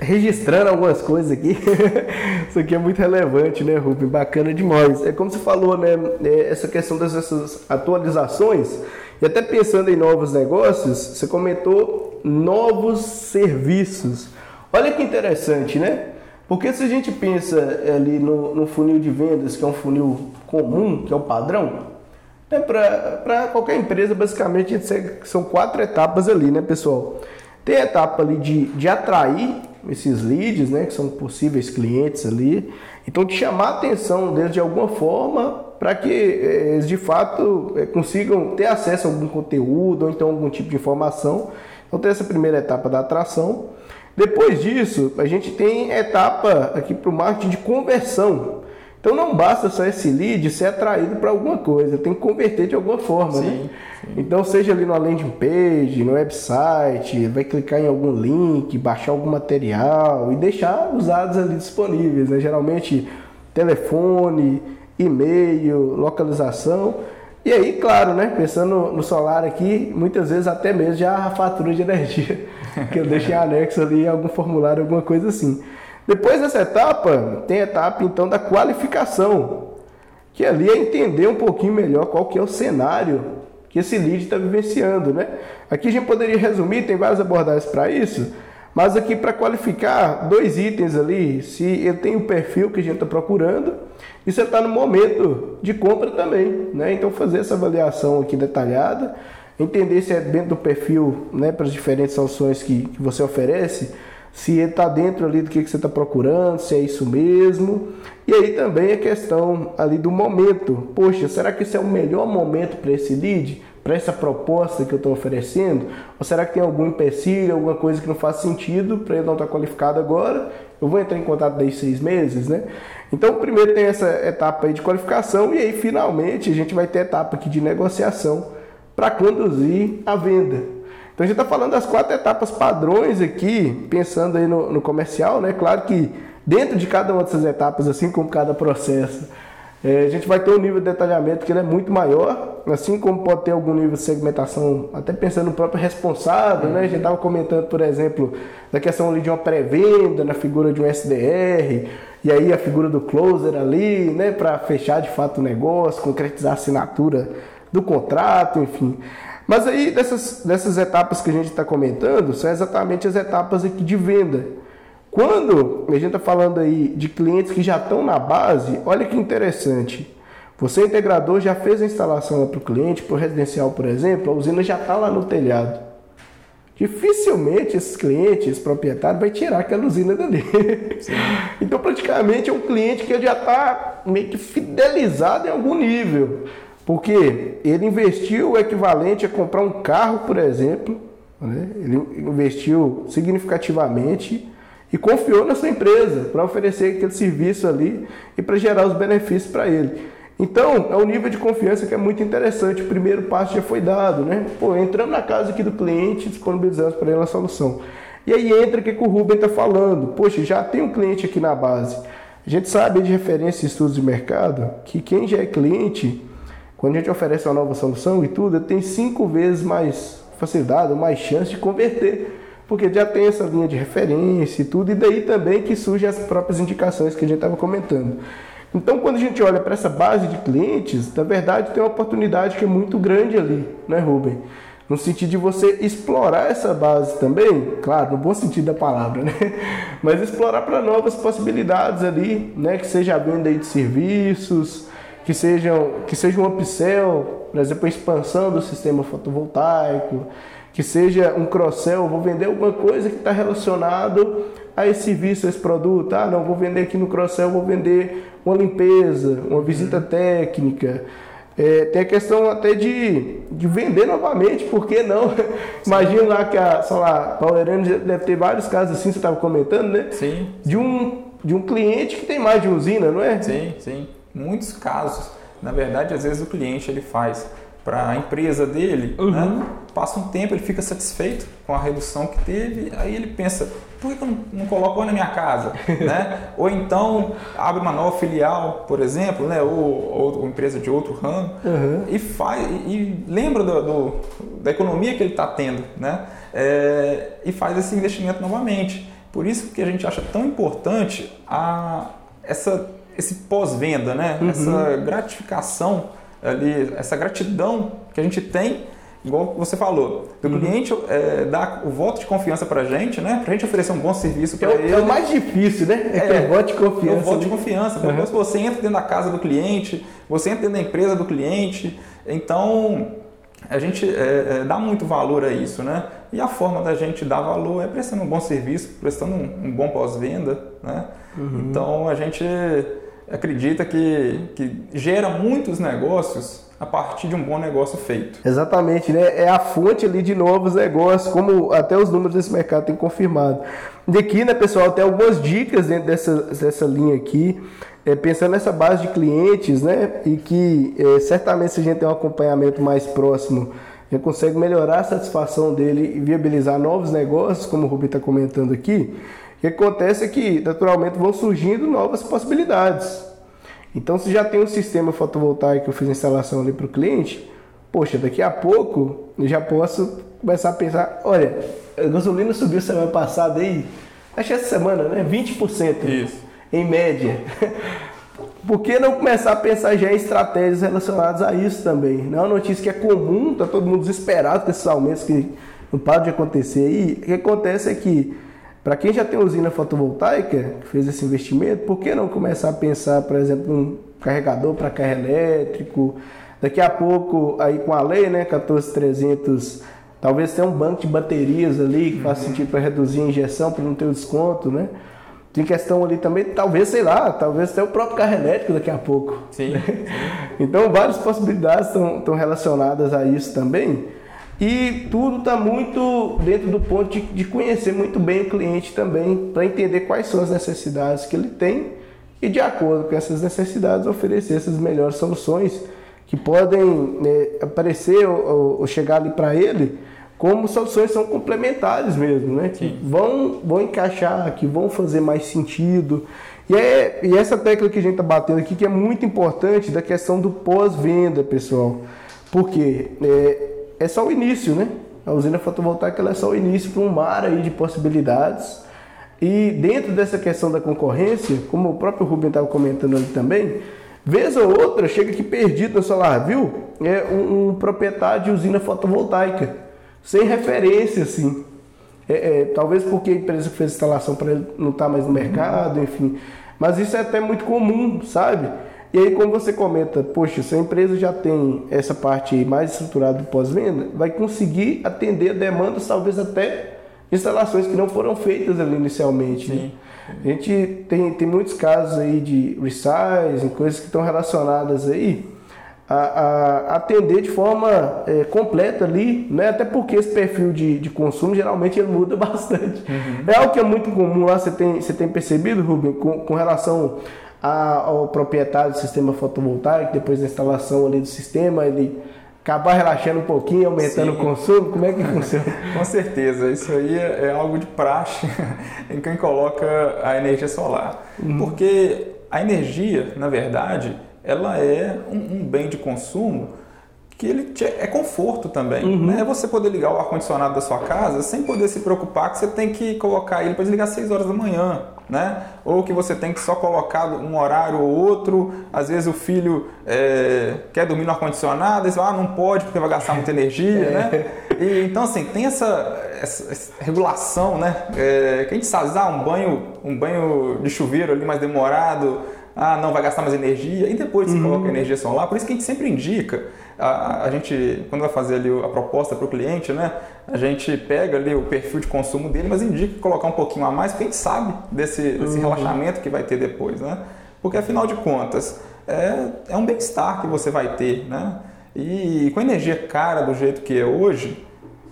registrando algumas coisas aqui. (laughs) Isso aqui é muito relevante, né, Rubem? Bacana demais. É como você falou, né? É, essa questão dessas atualizações e até pensando em novos negócios, você comentou novos serviços. Olha que interessante, né? Porque se a gente pensa ali no, no funil de vendas, que é um funil comum, que é o padrão, né, para qualquer empresa, basicamente, são quatro etapas ali, né, pessoal? Tem a etapa ali de, de atrair esses leads, né, que são possíveis clientes ali. Então, de chamar a atenção deles de alguma forma para que eh, eles de fato eh, consigam ter acesso a algum conteúdo ou então algum tipo de informação. Então, tem essa primeira etapa da atração. Depois disso, a gente tem etapa aqui para o marketing de conversão. Então não basta só esse lead ser atraído para alguma coisa, tem que converter de alguma forma, né? sim, né? Sim. Então seja ali no landing page, no website, vai clicar em algum link, baixar algum material e deixar os dados ali disponíveis, né? Geralmente telefone, e-mail, localização. E aí, claro, né? Pensando no solar aqui, muitas vezes até mesmo já a fatura de energia, (laughs) que eu deixei anexo ali em algum formulário, alguma coisa assim. Depois dessa etapa, tem a etapa então da qualificação, que ali é entender um pouquinho melhor qual que é o cenário que esse lead está vivenciando, né? Aqui a gente poderia resumir, tem várias abordagens para isso, mas aqui para qualificar dois itens ali, se eu tenho o perfil que a gente está procurando e você está no momento de compra também, né? Então fazer essa avaliação aqui detalhada, entender se é dentro do perfil, né, para as diferentes soluções que, que você oferece, se ele está dentro ali do que, que você está procurando, se é isso mesmo. E aí também a questão ali do momento. Poxa, será que esse é o melhor momento para esse lead? Para essa proposta que eu estou oferecendo? Ou será que tem algum empecilho, alguma coisa que não faz sentido para ele não estar tá qualificado agora? Eu vou entrar em contato daí seis meses, né? Então, primeiro tem essa etapa aí de qualificação e aí finalmente a gente vai ter a etapa aqui de negociação para conduzir a venda. Então a gente está falando das quatro etapas padrões aqui, pensando aí no, no, comercial, né? Claro que dentro de cada uma dessas etapas, assim como cada processo, É, a gente vai ter um nível de detalhamento que ele é muito maior, assim como pode ter algum nível de segmentação, até pensando no próprio responsável, né? A gente estava comentando, por exemplo, da questão ali de uma pré-venda, na figura de um SDR, e aí a figura do closer ali, né, para fechar de fato o negócio, concretizar a assinatura do contrato, enfim. Mas aí dessas, dessas etapas que a gente está comentando, são exatamente as etapas aqui de venda. Quando a gente está falando aí de clientes que já estão na base, olha que interessante. Você, integrador, já fez a instalação para o cliente, para o residencial, por exemplo, a usina já está lá no telhado. Dificilmente esses clientes, esse proprietário, vai tirar aquela usina dali. Sim. (laughs) Então, praticamente, é um cliente que já está meio que fidelizado em algum nível. Porque ele investiu o equivalente a comprar um carro, por exemplo, né? ele investiu significativamente e confiou na sua empresa para oferecer aquele serviço ali e para gerar os benefícios para ele. Então, é um nível de confiança que é muito interessante. O primeiro passo já foi dado, né? Pô, entramos na casa aqui do cliente, disponibilizamos para ele a solução. E aí entra o que, que o Ruben está falando. Poxa, já tem um cliente aqui na base. A gente sabe de referência e estudos de mercado que quem já é cliente, quando a gente oferece uma nova solução e tudo, tem cinco vezes mais facilidade, mais chance de converter porque já tem essa linha de referência e tudo, e daí também que surgem as próprias indicações que a gente estava comentando. Então, quando a gente olha para essa base de clientes, na verdade tem uma oportunidade que é muito grande ali, né, Rubem? No sentido de você explorar essa base também, claro, no bom sentido da palavra, (laughs) né? Mas explorar para novas possibilidades ali, né? Que seja a venda de serviços, que sejam que seja um upsell, por exemplo, a expansão do sistema fotovoltaico, que seja um cross-sell, vou vender alguma coisa que está relacionado a esse serviço, a esse produto. Ah, não, vou vender aqui no cross-sell, vou vender uma limpeza, uma visita uhum. técnica. É, tem a questão até de, de vender novamente, por que não? (laughs) Imagina lá que a, sei lá, deve ter vários casos assim, você estava comentando, né? Sim. De um, de um cliente que tem mais de usina, não é? Sim, sim. Muitos casos. Na verdade, às vezes o cliente ele faz para a empresa dele, uhum. né? passa um tempo, ele fica satisfeito com a redução que teve, aí ele pensa, por que eu não, não coloco na minha casa? (laughs) né? Ou então abre uma nova filial, por exemplo, né? ou, ou, ou empresa de outro ramo, uhum. e, faz, e lembra do, do, da economia que ele está tendo, né? É, e faz esse investimento novamente. Por isso que a gente acha tão importante a, essa, esse pós-venda, né? Uhum. essa gratificação ali, essa gratidão que a gente tem, igual você falou, do uhum. cliente é, dar o voto de confiança para a gente, né? Para a gente oferecer um bom serviço para é, ele. É o mais difícil, né? É, é, o voto de confiança. É o voto de né? confiança. Uhum. Você entra dentro da casa do cliente, você entra dentro da empresa do cliente, então a gente é, é, dá muito valor a isso, né? E a forma da gente dar valor é prestando um bom serviço, prestando um, um bom pós-venda, né? Uhum. Então a gente acredita que, que gera muitos negócios a partir de um bom negócio feito. Exatamente, né? É a fonte ali de novos negócios, como até os números desse mercado têm confirmado. E aqui, né, pessoal, tem algumas dicas dentro dessa, dessa linha aqui, é, pensando nessa base de clientes, né? E que é, certamente se a gente tem um acompanhamento mais próximo, já consegue melhorar a satisfação dele e viabilizar novos negócios, como o Rubi está comentando aqui. O que acontece é que, naturalmente, vão surgindo novas possibilidades. Então, se já tem um sistema fotovoltaico que eu fiz a instalação ali para o cliente, poxa, daqui a pouco eu já posso começar a pensar, olha, a gasolina subiu semana passada aí, acho que essa semana, né? 20%. Isso. Em média. (laughs) Por que não começar a pensar já em estratégias relacionadas a isso também? Não é uma notícia que é comum, está todo mundo desesperado com esses aumentos que não param de acontecer aí. O que acontece é que para quem já tem usina fotovoltaica, que fez esse investimento, por que não começar a pensar, por exemplo, um carregador para carro elétrico? Daqui a pouco, aí com a lei, né, 14300, talvez tenha um banco de baterias ali que uhum. faça sentido para reduzir a injeção, para não ter o desconto, né? Tem questão ali também, talvez, sei lá, talvez até o próprio carro elétrico daqui a pouco. Sim. (laughs) então, várias possibilidades estão relacionadas a isso também. E tudo está muito dentro do ponto de, de, conhecer muito bem o cliente também, para entender quais são as necessidades que ele tem e, de acordo com essas necessidades, oferecer essas melhores soluções que podem né, aparecer ou, ou, chegar ali para ele como soluções são complementares mesmo, né? Que vão, vão encaixar, que vão fazer mais sentido. E, é, e essa tecla que a gente está batendo aqui, que é muito importante, da questão do pós-venda, pessoal. Porque é, é só o início, né? A usina fotovoltaica ela é só o início para um mar aí de possibilidades. E dentro dessa questão da concorrência, como o próprio Rubem estava comentando ali também, vez ou outra chega aqui perdido Solar View é um, um proprietário de usina fotovoltaica sem referência, assim. É, é, talvez porque a empresa que fez instalação para ele não está mais no mercado, enfim. Mas isso é até muito comum, sabe? E aí, como você comenta, poxa, se a empresa já tem essa parte mais estruturada do pós-venda, vai conseguir atender demandas, talvez até instalações que não foram feitas ali inicialmente. Né? A gente tem, tem muitos casos aí de resizing, coisas que estão relacionadas aí a, a atender de forma é, completa ali, né? até porque esse perfil de, de consumo geralmente ele muda (laughs) bastante. Uhum. É algo que é muito comum lá, você tem, você tem percebido, Rubem, com, com relação a, ao proprietário do sistema fotovoltaico, depois da instalação ali do sistema, ele acabar relaxando um pouquinho, aumentando Sim. o consumo? Como é que funciona? (laughs) Com certeza, isso aí é, é algo de praxe (laughs) em quem coloca a energia solar. Uhum. Porque a energia, na verdade, ela é um, um bem de consumo que ele te, é conforto também. Uhum. Né? É você poder ligar o ar-condicionado da sua casa sem poder se preocupar que você tem que colocar ele para desligar às 6 horas da manhã. Né? Ou que você tem que só colocar um horário ou outro. Às vezes o filho é, quer dormir no ar-condicionado, e fala, ah, não pode porque vai gastar muita energia. é. né? E, então, assim, tem essa, essa, essa regulação, né? É, que a gente sabe, ah, um banho, um banho de chuveiro ali mais demorado ah, não vai gastar mais energia, e depois você uhum. coloca energia solar. Por isso que a gente sempre indica, a, a gente, quando vai fazer ali a proposta para o cliente, né, a gente pega ali o perfil de consumo dele, mas indica colocar um pouquinho a mais, porque a gente sabe desse, desse uhum. relaxamento que vai ter depois, né? Porque afinal de contas, é, é um bem-estar que você vai ter, né? E com energia cara do jeito que é hoje,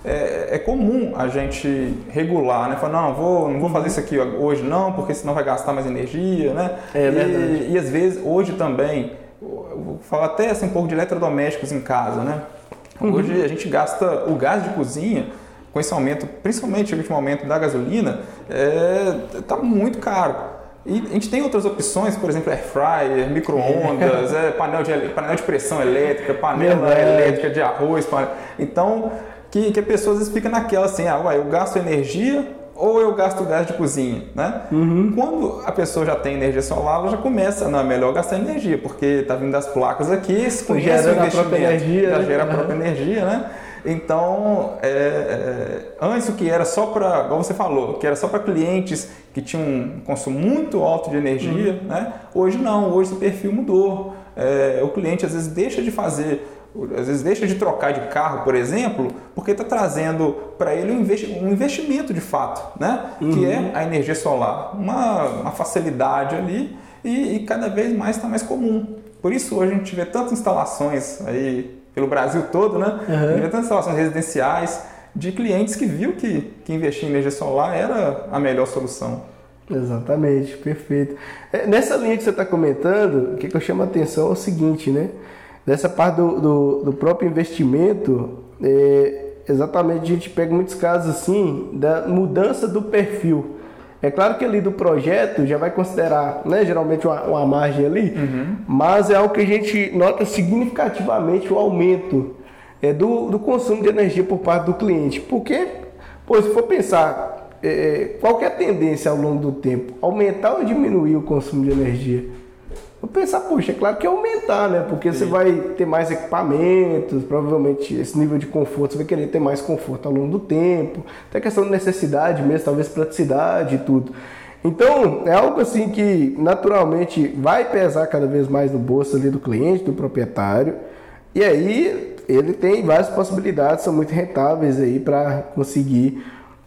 é, é, comum a gente regular, né? Falar, não, vou, não vou fazer isso aqui hoje não, porque senão vai gastar mais energia, né? É verdade. E, e às vezes, hoje também, vou falar até assim, um pouco de eletrodomésticos em casa, né? Uhum. Hoje a gente gasta o gás de cozinha, com esse aumento, principalmente o último aumento da gasolina, está é, muito caro. E a gente tem outras opções, por exemplo, air fryer, micro-ondas, (laughs) é, panel, de, de pressão elétrica, panela elétrica de arroz. Panela... Então, que, que a pessoa às vezes fica naquela assim, ah, uai, eu gasto energia ou eu gasto gás de cozinha, né? Uhum. Quando a pessoa já tem energia solar, ela já começa, não, é melhor gastar energia, porque está vindo das placas aqui, se conhece o investimento, energia, já né? gera a própria uhum. energia, né? Então, é, é, antes o que era só para, como você falou, que era só para clientes que tinham um consumo muito alto de energia, uhum. né? Hoje não, hoje o perfil mudou. É, o cliente às vezes deixa de fazer às vezes deixa de trocar de carro, por exemplo, porque está trazendo para ele um, investimento de fato, né? Uhum. que é a energia solar. Uma, uma facilidade ali e, e cada vez mais está mais comum. Por isso hoje a gente vê tantas instalações aí pelo Brasil todo, né? Uhum. A gente vê tantas instalações residenciais de clientes que viu que, que investir em energia solar era a melhor solução. Exatamente, perfeito. É, nessa linha que você está comentando, o que, que eu chamo a atenção é o seguinte, né? Nessa parte do, do, do próprio investimento, é, exatamente a gente pega muitos casos assim da mudança do perfil. É claro que ali do projeto já vai considerar, né, geralmente uma, uma margem ali, uhum. mas é algo que a gente nota significativamente o aumento é, do, do consumo de energia por parte do cliente. Porque, pô, se for pensar, é, qual é a tendência ao longo do tempo? Aumentar ou diminuir o consumo de energia? Vou pensar, puxa, é claro que é aumentar, né? Porque Sim. você vai ter mais equipamentos, provavelmente esse nível de conforto, você vai querer ter mais conforto ao longo do tempo. Tem a questão de necessidade mesmo, talvez praticidade e tudo. Então, é algo assim que naturalmente vai pesar cada vez mais no bolso ali do cliente, do proprietário. E aí ele tem várias possibilidades, são muito rentáveis aí para conseguir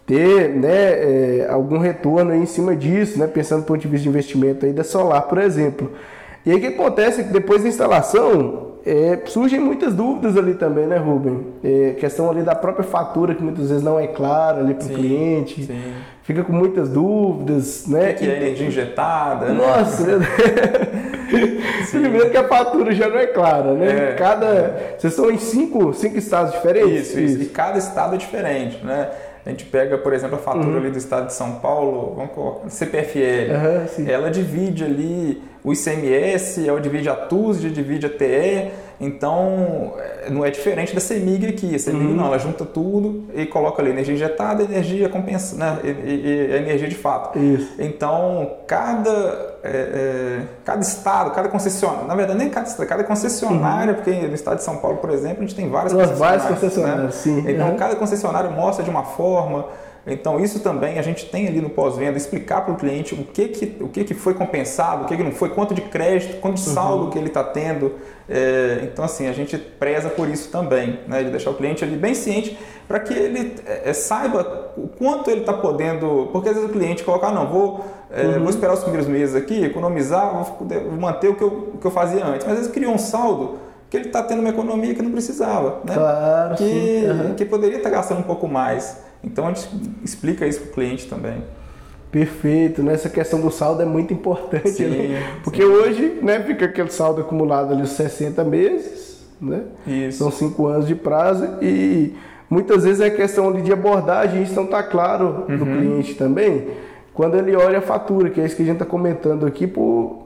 ter né, é, algum retorno em cima disso, né, pensando do ponto de vista de investimento aí da solar, por exemplo. E aí o que acontece é que depois da instalação, é, surgem muitas dúvidas ali também, né, Rubem? É, questão ali da própria fatura, que muitas vezes não é clara ali para o cliente. Sim. Fica com muitas dúvidas, né? O que, que é energia injetada? Né? Nossa, né? (laughs) Primeiro que a fatura já não é clara, né? É, cada. Vocês estão em cinco, cinco estados diferentes? Isso, isso, E cada estado é diferente, né? A gente pega, por exemplo, a fatura uhum. ali do estado de São Paulo, vamos colocar, CPFL. Uhum, ela divide ali o ICMS, ela divide a TUSD, divide a TE. Então, é, não é diferente da CEMIG aqui. A CEMIG uhum. não, ela junta tudo e coloca ali energia injetada, energia compensa, né? E, e, e energia de fato. Isso. Então, cada, é, é, cada estado, cada concessionária, na verdade, nem cada estado, cada concessionária, uhum. porque no estado de São Paulo, por exemplo, a gente tem várias Nós concessionárias. Várias concessionárias, né? sim. Então, uhum. cada concessionário mostra de uma forma. Então, isso também a gente tem ali no pós-venda, explicar para o cliente o que, que, o que, que foi compensado, o que, que não foi, quanto de crédito, quanto de saldo uhum. que ele está tendo. É, então, assim, a gente preza por isso também, né, de deixar o cliente ali bem ciente para que ele é, é, saiba o quanto ele está podendo. Porque às vezes o cliente coloca, ah, não, vou, é, uhum. vou esperar os primeiros meses aqui, economizar, vou, vou manter o que, eu, o que eu fazia antes. Mas às vezes criou um saldo que ele está tendo uma economia que não precisava, né? Claro, que, uhum. que poderia estar tá gastando um pouco mais. Então a gente explica isso para o cliente também. Perfeito, né? Essa questão do saldo é muito importante, sim, né? Porque sim. hoje, né, fica aquele saldo acumulado ali os 60 meses, né? Isso. São 5 anos de prazo e muitas vezes é questão de abordagem, isso não está claro uhum. cliente também, quando ele olha a fatura, que é isso que a gente está comentando aqui, por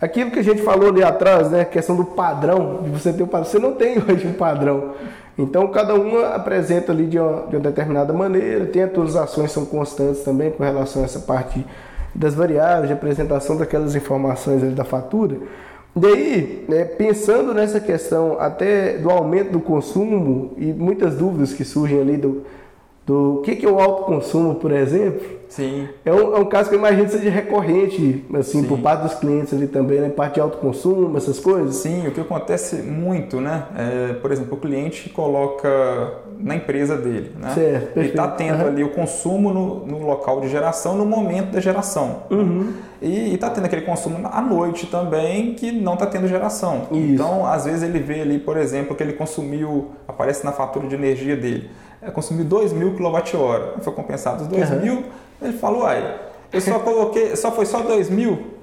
aquilo que a gente falou ali atrás, né? A questão do padrão, de você ter um padrão. Você não tem (laughs) hoje um padrão. Então, cada uma apresenta ali de uma, de uma determinada maneira, tem atualizações são constantes também com relação a essa parte das variáveis, de apresentação daquelas informações ali da fatura. Daí, né, pensando nessa questão até do aumento do consumo e muitas dúvidas que surgem ali do, do que, que é o alto consumo, por exemplo, Sim. É um, é um caso que eu imagino seja recorrente, assim, Sim. por parte dos clientes ali também, né? Parte de alto consumo, essas coisas. Sim, o que acontece muito, né? É, por exemplo, o cliente coloca na empresa dele, né? Certo, Ele está tendo uhum. ali o consumo no, no, local de geração, no momento da geração. Uhum. E está tendo aquele consumo à noite também, que não está tendo geração. Isso. Então, às vezes ele vê ali, por exemplo, que ele consumiu, aparece na fatura de energia dele, é, consumiu 2 mil kWh. Foi compensado os 2 uhum. mil ele falou, uai, eu só coloquei, só foi só 2 mil?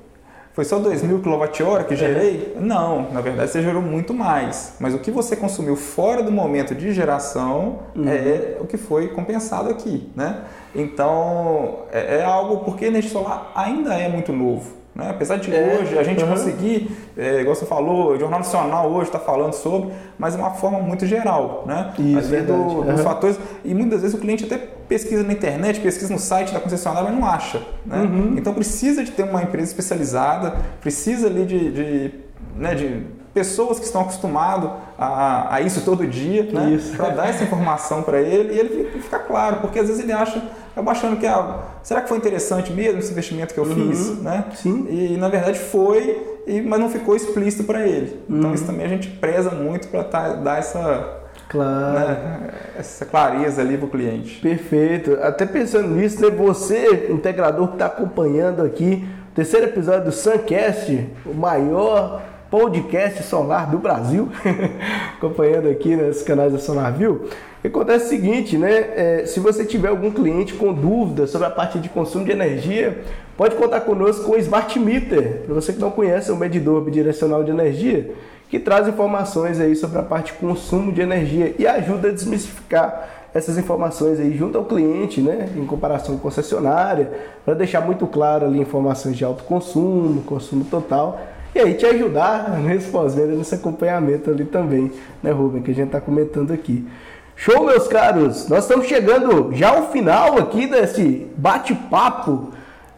Foi só 2 mil kWh que gerei? Não, na verdade você gerou muito mais. Mas o que você consumiu fora do momento de geração uhum. é o que foi compensado aqui, né? Então, é, é algo, porque energia solar ainda é muito novo. Né? Apesar de é, hoje a gente uhum. conseguir, é, igual você falou, o Jornal Nacional hoje está falando sobre, mas de uma forma muito geral. Né? Isso, Às vezes do, uhum. dos fatores. E muitas vezes o cliente até pesquisa na internet, pesquisa no site da concessionária, mas não acha. Né? Uhum. Então precisa de ter uma empresa especializada, precisa ali de, de, né, de pessoas que estão acostumados a, a isso todo dia, né? para dar essa informação para ele e ele fica claro, porque às vezes ele acha acaba achando que ah, será que foi interessante mesmo esse investimento que eu uhum. fiz, né? Sim. E na verdade foi, e, mas não ficou explícito para ele. Então, uhum. Então isso também a gente preza muito para tá, dar essa Claro. Né, essa clareza ali para o cliente. Perfeito. Até pensando nisso, né, você, integrador que está acompanhando aqui, o terceiro episódio do Suncast, o maior podcast solar do Brasil, (laughs) acompanhando aqui nos canais da SonarView. Acontece o seguinte, né? É, se você tiver algum cliente com dúvida sobre a parte de consumo de energia, pode contar conosco com o Smart Meter. Para você que não conhece, é um medidor bidirecional de energia que traz informações aí sobre a parte de consumo de energia e ajuda a desmistificar essas informações aí junto ao cliente, né, em comparação com concessionária, para deixar muito claro ali informações de alto consumo, consumo total, e aí te ajudar nesse pós-venda, nesse acompanhamento ali também, né, Rubem, que a gente está comentando aqui. Show, meus caros! Nós estamos chegando já ao final aqui desse bate-papo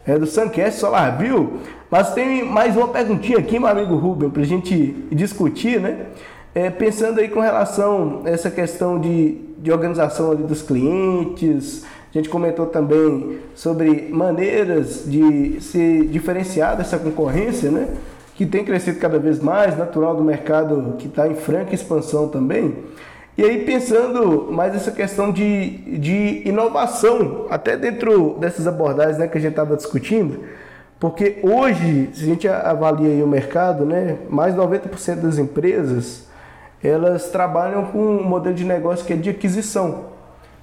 é, do Suncast Solar View, mas tem mais uma perguntinha aqui, meu amigo Rubem, para a gente discutir, né? É, pensando aí com relação a essa questão de, de organização dos clientes, a gente comentou também sobre maneiras de se diferenciar dessa concorrência, né? Que tem crescido cada vez mais, natural do mercado que está em franca expansão também. E aí pensando mais essa questão de, de inovação, até dentro dessas abordagens né, que a gente estava discutindo, Porque hoje, se a gente avalia o mercado, né, mais 90% das empresas elas trabalham com um modelo de negócio que é de aquisição.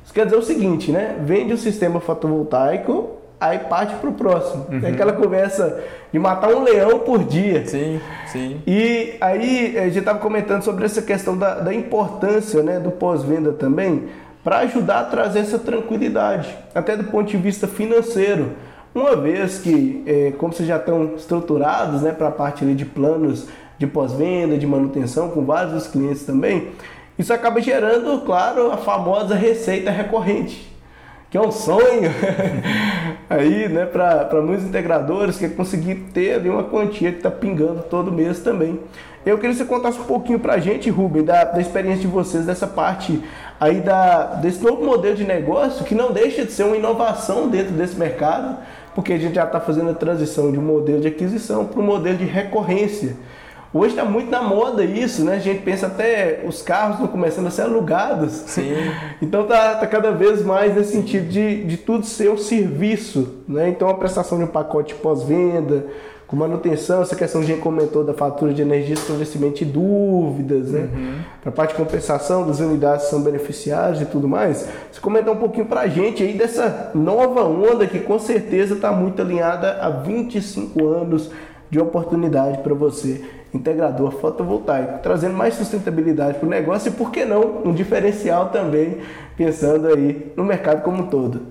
Isso quer dizer o seguinte, né? Vende o sistema fotovoltaico, aí parte para o próximo. Uhum. Tem aquela conversa de matar um leão por dia. Sim, sim. E aí a gente estava comentando sobre essa questão da, da importância né, do pós-venda também, para ajudar a trazer essa tranquilidade, até do ponto de vista financeiro. Uma vez que, é, como vocês já estão estruturados né, para a parte ali de planos de pós-venda, de manutenção, com vários clientes também, isso acaba gerando, claro, a famosa receita recorrente, que é um sonho (laughs) aí, né, para muitos integradores que é conseguir ter ali uma quantia que está pingando todo mês também. Eu queria que você contasse um pouquinho para a gente, Rubem, da, da experiência de vocês, dessa parte aí da, desse novo modelo de negócio, que não deixa de ser uma inovação dentro desse mercado, porque a gente já está fazendo a transição de um modelo de aquisição para um modelo de recorrência. Hoje está muito na moda isso, né? A gente pensa até os carros estão começando a ser alugados. Sim. Então tá, tá cada vez mais nesse sentido de, de tudo ser um serviço, né? Então a prestação de um pacote pós-venda, com manutenção, essa questão que a gente comentou da fatura de energia, esclarecimento de dúvidas, né? Uhum. Para a parte de compensação das unidades que são beneficiárias e tudo mais. Você comentar um pouquinho para a gente aí dessa nova onda que com certeza está muito alinhada há 25 anos de oportunidade para você integrador fotovoltaico, trazendo mais sustentabilidade para o negócio e, por que não, um diferencial também, pensando aí no mercado como um todo.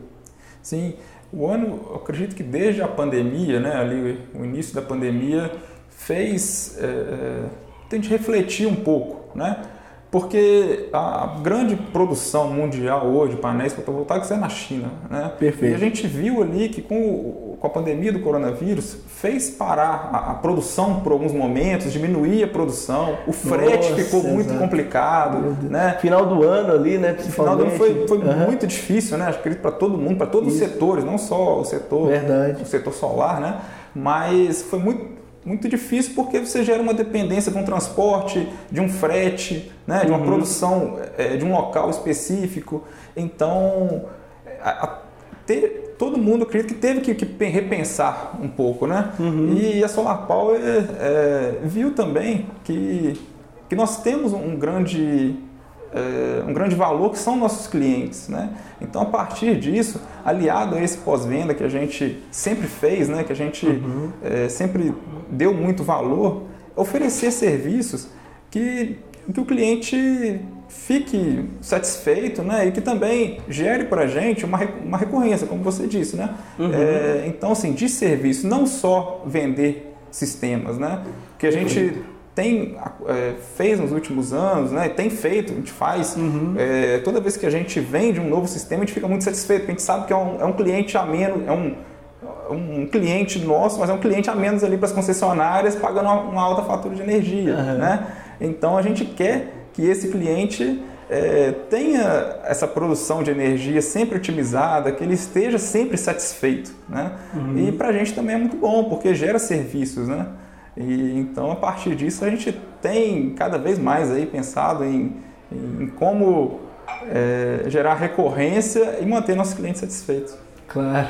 Sim, o ano, eu acredito que desde a pandemia, né, ali o início da pandemia, fez é, é a gente refletir um pouco, né? porque a grande produção mundial hoje de painéis fotovoltaicos é na China. Né? Perfeito. E a gente viu ali que com, com a pandemia do coronavírus fez parar a, a, produção por alguns momentos, diminuir a produção, o frete Nossa, ficou exato. muito complicado. Né? Final do ano ali, né? Final do ano foi, foi uhum. muito difícil, né? Acho que para todo mundo, para todos Isso. os setores, não só o setor, Verdade. o setor solar, né? Mas foi muito muito difícil porque você gera uma dependência de um transporte, de um frete, né, de uma uhum. produção é, de um local específico. Então, a, a, ter, todo mundo acredito que teve que, que repensar um pouco, né? Uhum. E a Solar Power é, viu também que, que nós temos um grande é, um grande valor que são nossos clientes. Né? Então, a partir disso, aliado a esse pós-venda que a gente sempre fez, né? que a gente uhum. é, sempre deu muito valor, oferecer serviços que, que o cliente fique satisfeito né? e que também gere para a gente uma, uma recorrência, como você disse. Né? Uhum. É, então, assim, de serviço, não só vender sistemas, né? que a gente tem é, fez nos últimos anos, né? Tem feito, a gente faz. Uhum. É, toda vez que a gente vende um novo sistema, a gente fica muito satisfeito, porque a gente sabe que é um, é um cliente a menos, é um, um cliente nosso, mas é um cliente a menos ali para as concessionárias, pagando uma, uma, alta fatura de energia, né? Então a gente quer que esse cliente é, tenha essa produção de energia sempre otimizada, que ele esteja sempre satisfeito, né? Uhum. E para a gente também é muito bom, porque gera serviços, né? E então a partir disso a gente tem cada vez mais aí pensado em, em como é, gerar recorrência e manter nossos clientes satisfeitos. Claro,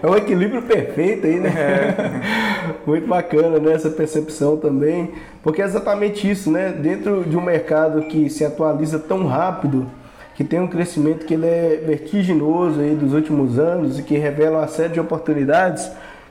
é um equilíbrio perfeito aí, né? É. Muito bacana né, essa percepção também, porque é exatamente isso, né? Dentro de um mercado que se atualiza tão rápido, que tem um crescimento que ele é vertiginoso aí dos últimos anos e que revela uma série de oportunidades,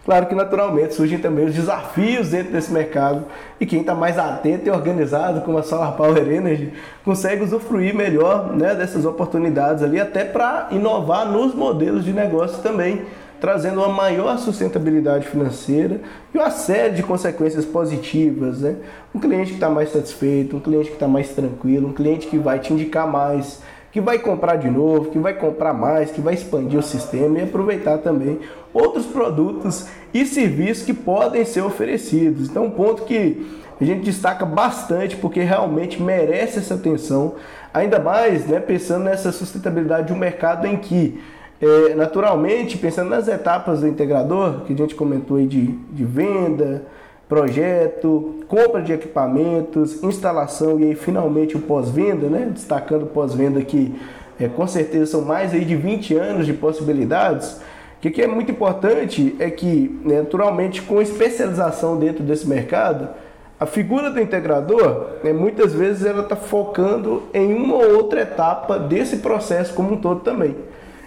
Claro que naturalmente surgem também os desafios dentro desse mercado e quem está mais atento e organizado, como a Solar Power Energy, consegue usufruir melhor né, dessas oportunidades ali, até para inovar nos modelos de negócio também, trazendo uma maior sustentabilidade financeira e uma série de consequências positivas. Né? Um cliente que está mais satisfeito, um cliente que está mais tranquilo, um cliente que vai te indicar mais que vai comprar de novo, que vai comprar mais, que vai expandir o sistema e aproveitar também outros produtos e serviços que podem ser oferecidos. Então, um ponto que a gente destaca bastante porque realmente merece essa atenção, ainda mais né, pensando nessa sustentabilidade de um mercado em que, é, naturalmente, pensando nas etapas do integrador, que a gente comentou aí de, de venda, projeto, compra de equipamentos, instalação e aí finalmente o pós-venda, né? Destacando pós-venda que é, com certeza são mais aí de 20 anos de possibilidades. O que, é muito importante é que, né, naturalmente, com especialização dentro desse mercado, a figura do integrador, né, muitas vezes, ela está focando em uma ou outra etapa desse processo como um todo também.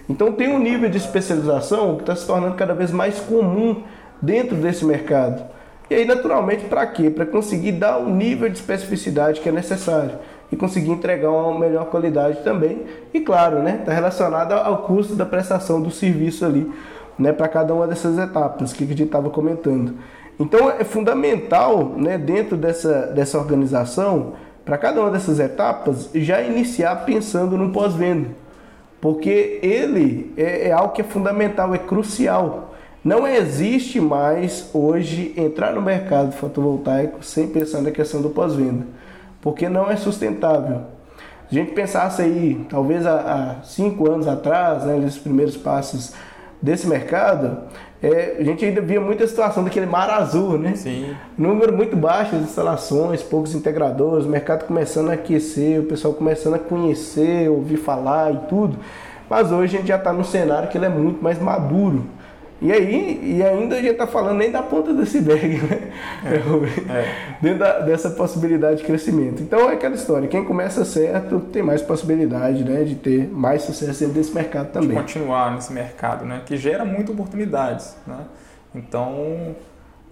Então, tem um nível de especialização que está se tornando cada vez mais comum dentro desse mercado. E aí, naturalmente, para quê? Para conseguir dar o nível de especificidade que é necessário e conseguir entregar uma melhor qualidade também. E claro, né, está relacionado ao custo da prestação do serviço ali, né, para cada uma dessas etapas que a gente estava comentando. Então é fundamental, né, dentro dessa, dessa organização, para cada uma dessas etapas, já iniciar pensando no pós-venda, porque ele é, é algo que é fundamental, é crucial. Não existe mais hoje entrar no mercado fotovoltaico sem pensar na questão do pós-venda, porque não é sustentável. Se a gente pensasse aí, talvez há, há cinco anos atrás, né, nesses primeiros passos desse mercado, é, a gente ainda via muita situação daquele mar azul, né? Sim. Número muito baixo de instalações, poucos integradores, o mercado começando a aquecer, o pessoal começando a conhecer, ouvir falar e tudo. Mas hoje a gente já está num cenário que ele é muito mais maduro. E aí, e ainda a gente está falando nem da ponta do iceberg, né? É, (laughs) é. Dentro da, dessa possibilidade de crescimento. Então é aquela história, quem começa certo tem mais possibilidade né, de ter mais sucesso dentro desse mercado também. De continuar nesse mercado, né? Que gera muitas oportunidades, né? Então,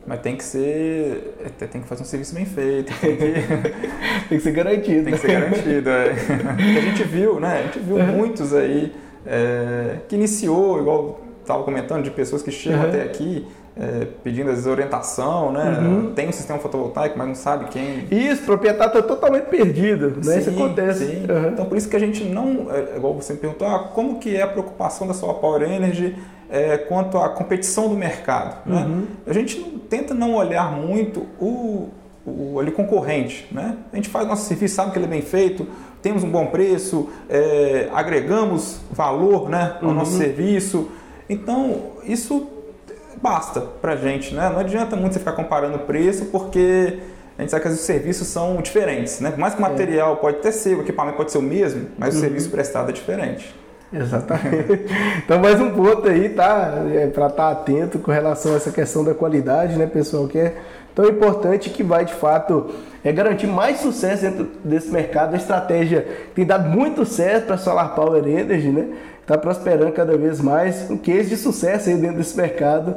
mas tem que ser. Tem que fazer um serviço bem feito. Tem que, (laughs) tem que ser garantido. Tem que ser garantido, é. (laughs) a gente viu, né? A gente viu muitos aí é, que iniciou, igual estava comentando, de pessoas que chegam uhum. até aqui é, pedindo às vezes orientação, né? Uhum. Tem um sistema fotovoltaico, mas não sabe quem. Isso, o proprietário está totalmente perdido, né? Sim, isso acontece. Uhum. Então por isso que a gente não, é, igual você me perguntou, ah, como que é a preocupação da Solar Power Energy é, quanto à competição do mercado? Né? Uhum. A gente não, tenta não olhar muito o, o ali concorrente, né? A gente faz nosso serviço, sabe que ele é bem feito, temos um bom preço, é, agregamos valor, né, ao nosso uhum. serviço. Então, isso basta para a gente, né? Não adianta muito você ficar comparando preço, porque a gente sabe que os serviços são diferentes, né? Por mais que o é. material é. pode até ser, o equipamento pode ser o mesmo, mas uhum. o serviço prestado é diferente. Exatamente. (laughs) Então, mais um ponto aí, tá? É, para estar tá atento com relação a essa questão da qualidade, né, pessoal? Que é tão importante que vai, de fato, é garantir mais sucesso dentro desse mercado. A estratégia tem dado muito certo para a Solar Power Energy, né? Está prosperando cada vez mais, um case de sucesso aí dentro desse mercado.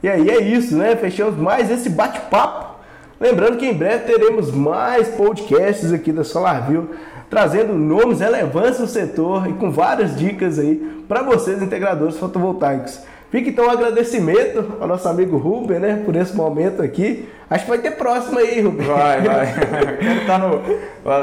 E aí é isso, né? Fechamos mais esse bate-papo. Lembrando que em breve teremos mais podcasts aqui da SolarView, trazendo nomes relevantes no setor e com várias dicas aí para vocês integradores fotovoltaicos. Fica então um agradecimento ao nosso amigo Ruben, né, por esse momento aqui. Acho que vai ter próximo aí, Ruben. Vai, vai. (laughs) Quero estar no,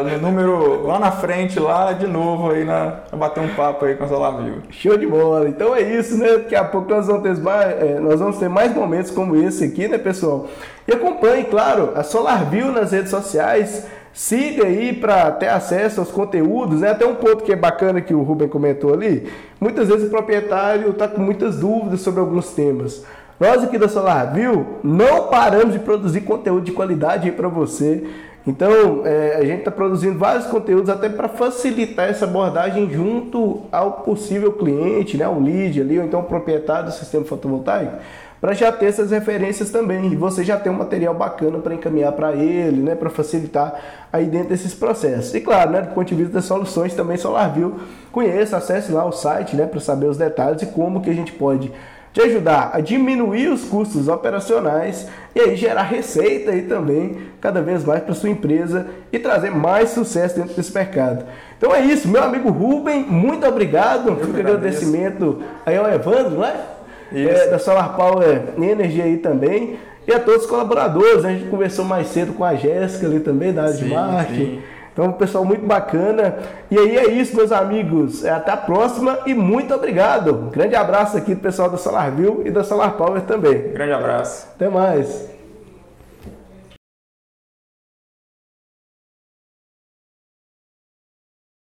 no, número lá na frente, lá de novo, aí na, bater um papo aí com a Solarview. Show de bola. Então é isso, né? Daqui a pouco nós vamos ter mais, é, nós vamos ter mais momentos como esse aqui, né, pessoal? E acompanhe, claro, a SolarView nas redes sociais. Siga aí para ter acesso aos conteúdos, né? Até um ponto que é bacana que o Ruben comentou ali. Muitas vezes o proprietário está com muitas dúvidas sobre alguns temas. Nós aqui da SolarView não paramos de produzir conteúdo de qualidade para você. Então, é, a gente está produzindo vários conteúdos até para facilitar essa abordagem junto ao possível cliente, né, o lead ali, ou então o proprietário do sistema fotovoltaico para já ter essas referências também e você já tem um material bacana para encaminhar para ele, né, para facilitar aí dentro desses processos. E claro, né, do ponto de vista das soluções também SolarView, conheça, acesse lá o site, né, para saber os detalhes e como que a gente pode te ajudar a diminuir os custos operacionais e aí gerar receita aí também cada vez mais para sua empresa e trazer mais sucesso dentro desse mercado. Então é isso, meu amigo Ruben, muito obrigado. Fica agradecimento aí ao Evandro, né? É, da Solar Power Energy aí também. E a todos os colaboradores, a gente conversou mais cedo com a Jéssica ali também, da área sim, de marketing. Então, pessoal muito bacana. E aí é isso, meus amigos. É, até a próxima e muito obrigado. grande abraço aqui do pessoal da SolarView e da Solar Power também. Grande abraço. Até mais.